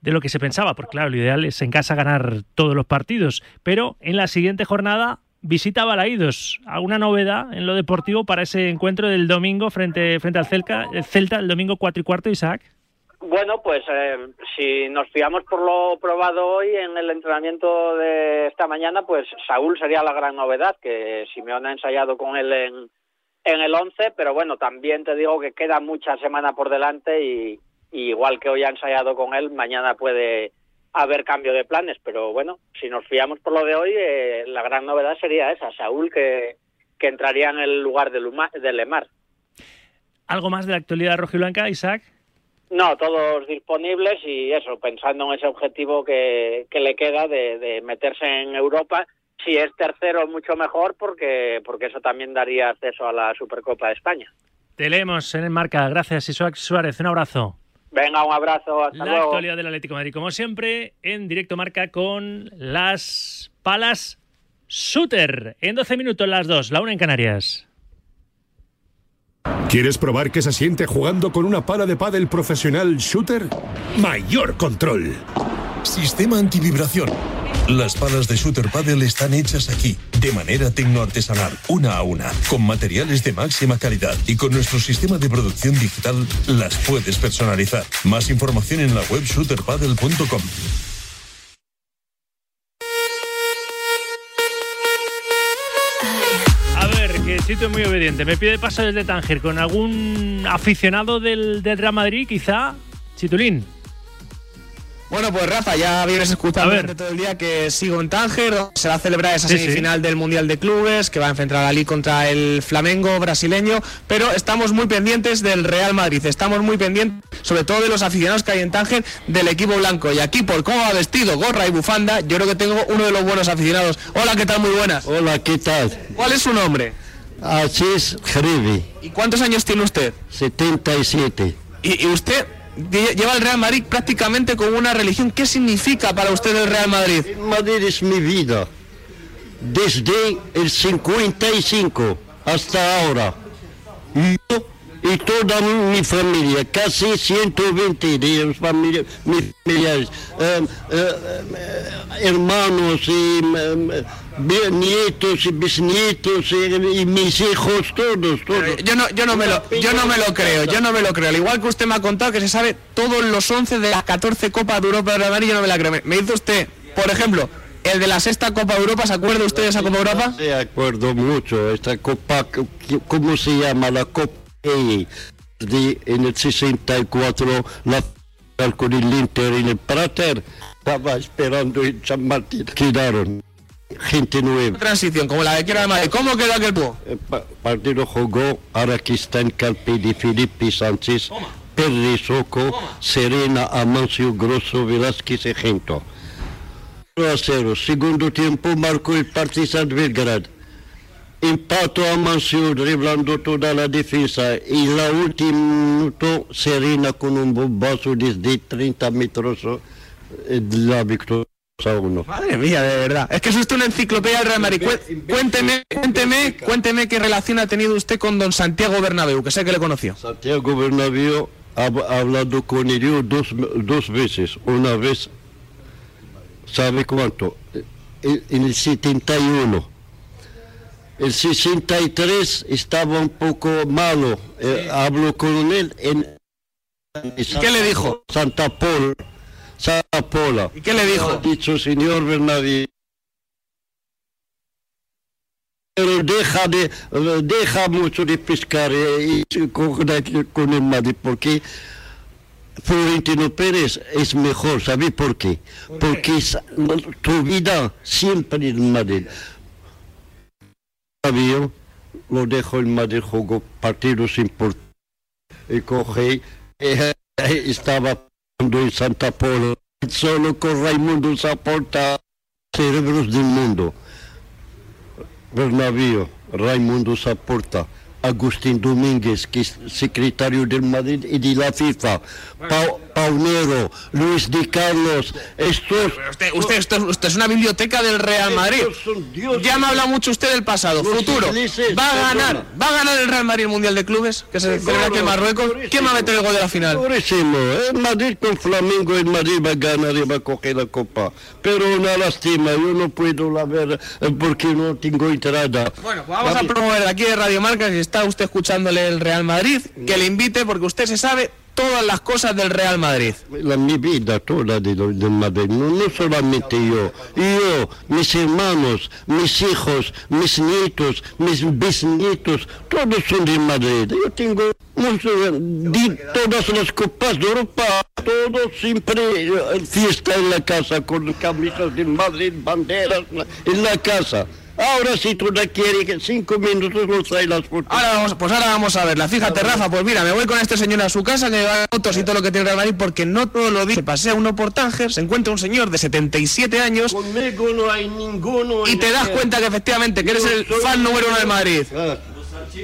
S3: de lo que se pensaba, porque claro, lo ideal es en casa ganar todos los partidos. Pero en la siguiente jornada visita Balaídos. ¿Alguna novedad en lo deportivo para ese encuentro del domingo frente, frente al Celta, el Celta, el domingo 4 y cuarto, Isaac?
S26: Bueno, pues eh, si nos fiamos por lo probado hoy en el entrenamiento de esta mañana, pues Saúl sería la gran novedad, que Simeone ha ensayado con él en, en el 11, pero bueno, también te digo que queda mucha semana por delante y igual que hoy ha ensayado con él, mañana puede haber cambio de planes, pero bueno, si nos fiamos por lo de hoy, eh, la gran novedad sería esa, Saúl que, que entraría en el lugar de, Luma- de Lemar.
S3: ¿Algo más de la actualidad rojiblanca, Isaac?
S26: No, todos disponibles y eso, pensando en ese objetivo que, que le queda de, de meterse en Europa. Si es tercero, mucho mejor, porque, porque eso también daría acceso a la Supercopa de España.
S3: Te leemos en el marca. Gracias, Isaac Suárez. Un abrazo.
S26: Venga, un abrazo, hasta
S3: La
S26: luego.
S3: actualidad del Atlético de Madrid, como siempre, en directo marca con las palas Shooter. En 12 minutos las dos, la una en Canarias.
S27: ¿Quieres probar qué se siente jugando con una pala de pádel profesional shooter? Mayor control. Sistema antivibración.
S28: Las palas de Shooter Paddle están hechas aquí, de manera tecnoartesanal, una a una, con materiales de máxima calidad y con nuestro sistema de producción digital las puedes personalizar. Más información en la web shooterpaddle.com.
S3: Que es muy obediente. Me pide paso desde Tánger con algún aficionado del, del Real Madrid, quizá. Chitulín.
S29: Bueno, pues Rafa, ya vienes escuchando
S3: A ver.
S29: durante todo el día que sigo en Tánger. donde Se va a celebrar esa
S3: Sí, sí.
S29: semifinal del Mundial de Clubes, que va a enfrentar a Ali contra el Flamengo brasileño. Pero estamos muy pendientes del Real Madrid. Estamos muy pendientes, sobre todo de los aficionados que hay en Tánger, del equipo blanco. Y aquí, por cómo va vestido, gorra y bufanda, yo creo que tengo uno de los buenos aficionados. Hola, ¿qué tal? Muy buenas.
S30: Hola, ¿qué tal?
S29: ¿Cuál es su nombre?
S30: Asís Jrivi,
S29: ¿Y cuántos años tiene usted?
S30: 77.
S29: Y, y usted lleva el Real Madrid prácticamente como una religión. ¿Qué significa para usted el Real Madrid?
S30: El Madrid es mi vida. Desde el 55 hasta ahora. Yo y toda mi familia, casi 120 de familia- familiares, eh, eh, eh, hermanos y nietos y bisnietos y, y mis hijos, todos, todos.
S29: Yo no, yo no me lo, yo no me lo creo, yo no me lo creo. Al igual que usted me ha contado que se sabe todos los 11 de las 14 Copas de Europa de Real Madrid, yo no me la creo. Me- dice usted, por ejemplo, el de la sexta Copa de Europa, ¿se acuerda usted de esa Copa de Europa?
S30: De acuerdo mucho, esta copa, ¿cómo se llama? La Copa. De, en el 64, la con el Inter en el Prater, estaba esperando en San Martín. Quedaron gente nueva.
S29: Transición, como la de Quiero de Madrid. ¿Cómo quedó aquel pu?
S30: El pa- partido jugó Araquistán, Calpedi, Felipe Sánchez, Perry Soco, Serena, Amancio, Grosso, Velázquez y Gento. 0 a 0. Segundo tiempo marcó el Partizan Belgrad. Empato Amancio driblando toda la defensa y la última minuto Serena con un bombazo desde 30 metros eh, la victoria uno.
S29: Madre mía, de verdad. Es que es usted una enciclopedia del Real Madrid. Cué- Cuénteme, cuénteme, cuénteme qué relación ha tenido usted con don Santiago Bernabéu, que sé que le conoció.
S30: Santiago Bernabéu ha ha hablado con ellos dos, dos veces. Una vez, ¿sabe cuánto? En, en el 71. El 63 estaba un poco malo. Eh, hablo con él en...
S29: qué le dijo?
S30: Santa Pola.
S29: ¿Y qué le dijo?
S30: Ha dicho, señor Bernabéu. Pero deja de eh, deja mucho de pescar eh, y con, con el Madrid porque Florentino Pérez es mejor, ¿sabe por qué? Porque es- tu vida siempre en Madrid. Sabio, lo dejo en Madrid, jugó partidos importantes y coge, eh, estaba jugando en Santa Pola, solo con Raimundo Zaporta, cerebros del mundo. Bernabéu, Raimundo Saporta, Agustín Domínguez, que es secretario del Madrid y de la FIFA, Paunero, Luis Di Carlos, estos...
S29: Usted, usted, usted- usted es una biblioteca del Real Madrid. Ya me habla mucho usted del pasado,
S30: Los
S29: futuro.
S30: ingleses,
S29: Va a ganar, va a ganar el Real Madrid el Mundial de Clubes, que se celebra aquí en Marruecos. ¿Quién va a meter el gol de la final?
S30: Segurísimo, el Madrid con Flamengo, el Madrid va a ganar y va a coger la copa. Pero una lástima, yo no puedo la ver eh, porque no tengo entrada.
S29: Bueno, pues vamos a promover aquí de Radio Marca, si está usted escuchándole el Real Madrid, que le invite porque usted se sabe todas las cosas del Real Madrid.
S30: La, mi vida toda de, Madrid, no, solamente yo, yo, mis hermanos, mis hijos, mis nietos, mis bisnietos, todos son de Madrid. Yo tengo todas las copas de Europa, todos siempre eh, fiesta en la casa, con camisas de Madrid, banderas en la casa. Ahora si tú la quieres, que cinco minutos nos trae las fotos.
S29: Ahora vamos, pues ahora vamos a verla. Fíjate, Rafa, pues mira, me voy con este señor a su casa que me va a fotos y todo lo que tiene Real Madrid porque no todo lo dice. Pasea uno por Tánger, se encuentra un señor de 77 años
S30: Conmigo no hay ninguno.
S29: y te das cuenta que efectivamente que eres el fan número uno de Madrid.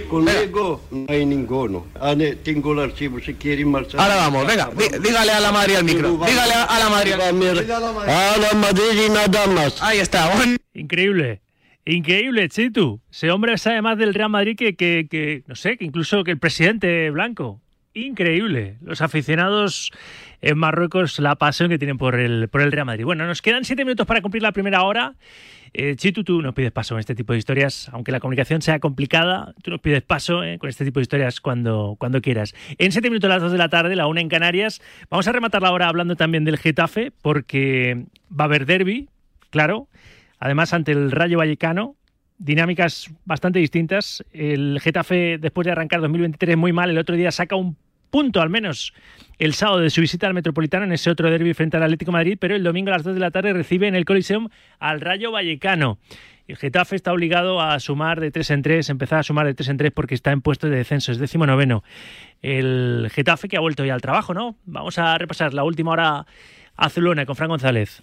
S30: Conmigo no hay ninguno. Ah, Tengo el archivo si quieren marchar.
S29: Ahora vamos, venga, dí- dígale a la Madrid al micro. Dígale a, a la Madrid.
S30: A la Madrid y nada más.
S29: Ahí está.
S3: Increíble. Increíble, Chitu. Ese hombre sabe más del Real Madrid que, que, que, no sé, que incluso que el presidente blanco. increíble. Los aficionados en Marruecos, la pasión que tienen por el, por el Real Madrid. Bueno, nos quedan siete minutos para cumplir la primera hora. Eh, Chitu, tú nos pides paso en este tipo de historias, aunque la comunicación sea complicada, tú nos pides paso eh, con este tipo de historias cuando, cuando quieras. En siete minutos a las dos de la tarde, la una en Canarias, vamos a rematar la hora hablando también del Getafe, porque va a haber derby, claro, además ante el Rayo Vallecano, dinámicas bastante distintas. El Getafe, después de arrancar 2023 muy mal, el otro día saca un punto al menos el sábado de su visita al Metropolitano en ese otro derby frente al Atlético de Madrid, pero el domingo a las 2 de la tarde recibe en el Coliseum al Rayo Vallecano. El Getafe está obligado a sumar de 3 en 3, empezar a sumar de 3 en 3 porque está en puesto de descenso, es décimo noveno. El Getafe que ha vuelto ya al trabajo, ¿no? Vamos a repasar la última hora azulona con Fran González.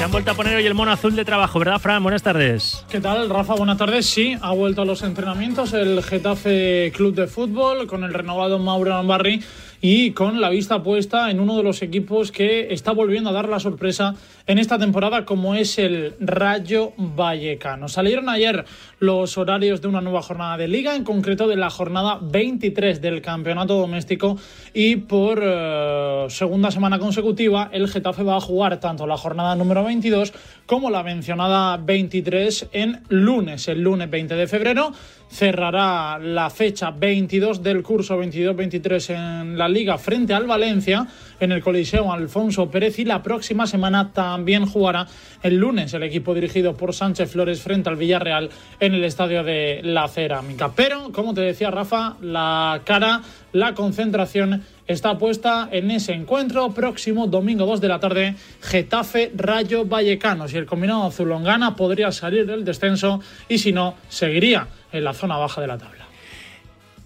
S3: Se han vuelto a poner hoy el mono azul de trabajo, ¿verdad, Fran? Buenas tardes.
S31: ¿Qué tal, Rafa? Buenas tardes. Sí, ha vuelto a los entrenamientos el Getafe Club de Fútbol con el renovado Mauro Ambarri y con la vista puesta en uno de los equipos que está volviendo a dar la sorpresa en esta temporada, como es el Rayo Vallecano. Salieron ayer los horarios de una nueva jornada de liga, en concreto de la jornada 23 del campeonato doméstico. Y por eh, segunda semana consecutiva el Getafe va a jugar tanto la jornada número 22 como la mencionada 23 en lunes, el lunes 20 de febrero cerrará la fecha 22 del curso 22-23 en la liga frente al Valencia en el Coliseo Alfonso Pérez y la próxima semana también jugará el lunes el equipo dirigido por Sánchez Flores frente al Villarreal el estadio de la Cerámica. Pero, como te decía Rafa, la cara, la concentración está puesta en ese encuentro próximo domingo 2 de la tarde Getafe Rayo Vallecano. Si el combinado azulongana podría salir del descenso y si no, seguiría en la zona baja de la tabla.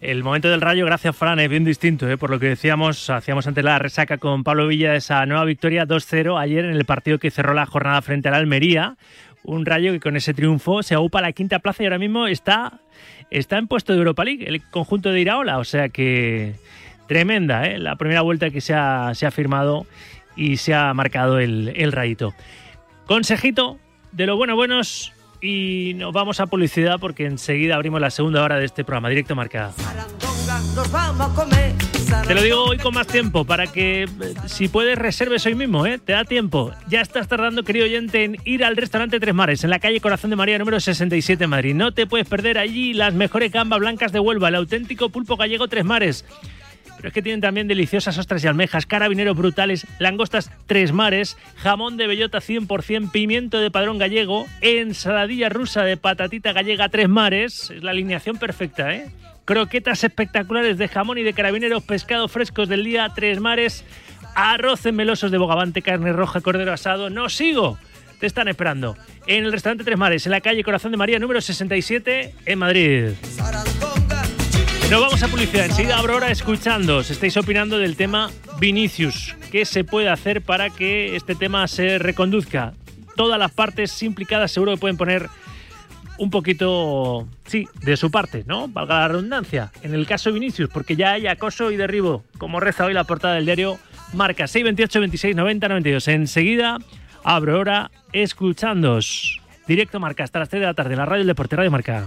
S3: El momento del rayo, gracias Fran, es bien distinto, ¿eh? por lo que decíamos, hacíamos antes la resaca con Pablo Villa de esa nueva victoria 2-0 ayer en el partido que cerró la jornada frente al Almería. Un rayo que con ese triunfo se aúpa a la quinta plaza y ahora mismo está, está en puesto de Europa League, el conjunto de Iraola, o sea que tremenda, ¿eh? la primera vuelta que se ha, se ha firmado y se ha marcado el, el rayito. Consejito de lo bueno buenos y nos vamos a publicidad porque enseguida abrimos la segunda hora de este programa, directo marca.
S2: Nos vamos a comer.
S3: Te lo digo hoy con más tiempo para que eh, si puedes reserves hoy mismo, ¿eh? Te da tiempo. Ya estás tardando, querido oyente, en ir al restaurante Tres Mares, en la calle Corazón de María número 67 en Madrid. No te puedes perder allí las mejores gambas blancas de Huelva, el auténtico pulpo gallego Tres Mares. Pero es que tienen también deliciosas ostras y almejas, carabineros brutales, langostas tres mares, jamón de bellota 100%, pimiento de padrón gallego, ensaladilla rusa de patatita gallega tres mares. Es la alineación perfecta, ¿eh? Croquetas espectaculares de jamón y de carabineros, pescados frescos del día, tres mares, arroces melosos de bogavante, carne roja, cordero asado. ¡No sigo! Te están esperando en el restaurante Tres Mares, en la calle Corazón de María número 67 en Madrid. Nos vamos a publicidad. Enseguida abro hora escuchando. Estáis opinando del tema Vinicius. ¿Qué se puede hacer para que este tema se reconduzca? Todas las partes implicadas seguro que pueden poner un poquito, sí, de su parte, ¿no? Valga la redundancia. En el caso de Vinicius, porque ya hay acoso y derribo, como reza hoy la portada del diario Marca 628 26 90 92. Enseguida abro hora escuchándos. Directo Marca hasta las 3 de la tarde, la radio del Deporte Radio Marca.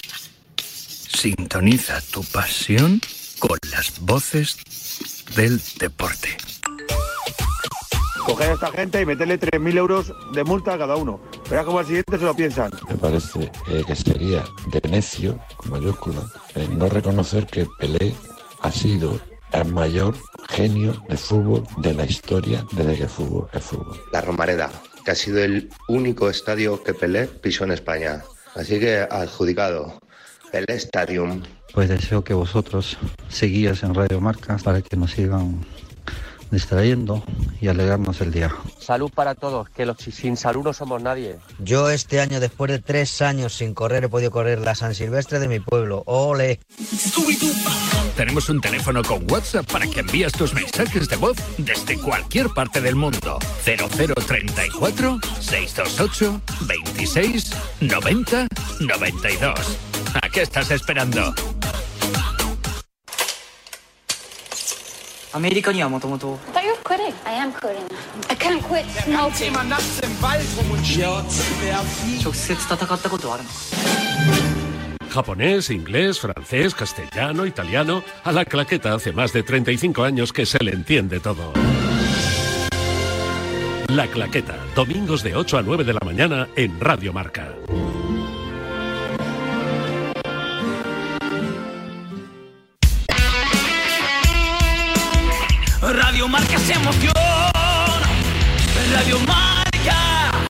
S12: Sintoniza tu pasión con las voces del deporte.
S32: Coger a esta gente y meterle 3.000 euros de multa a cada uno. Verás como al siguiente se lo piensan.
S33: Me parece eh, que sería de necio, con mayúscula, eh, no reconocer que Pelé ha sido el mayor genio de fútbol de la historia desde que el fútbol es fútbol.
S34: La Romareda, que ha sido el único estadio que Pelé pisó en España. Así que adjudicado. Pelé Stadium.
S35: Pues deseo que vosotros seguías en Radio Marca para que nos sigan distrayendo y alegrarnos el día.
S36: Salud para todos, que los sin salud no somos nadie.
S37: Yo este año, después de tres años sin correr, he podido correr la San Silvestre de mi pueblo. ¡Ole!
S12: Tenemos un teléfono con WhatsApp para que envíes tus mensajes de voz desde cualquier parte del mundo. 0034 628 26 90 92. ¿A qué estás esperando?
S38: アメリカにはもともと
S31: I thought you were quitting. I am quitting. I can't quit smoking.
S38: 直接戦ったことはあるの
S39: Japonés, inglés, francés, castellano, italiano. A la claqueta hace más de 35 años que se le entiende todo. La claqueta, domingos de 8 a 9 de la mañana en Radio Marca. Radio Marca se emociona. Radio Marca.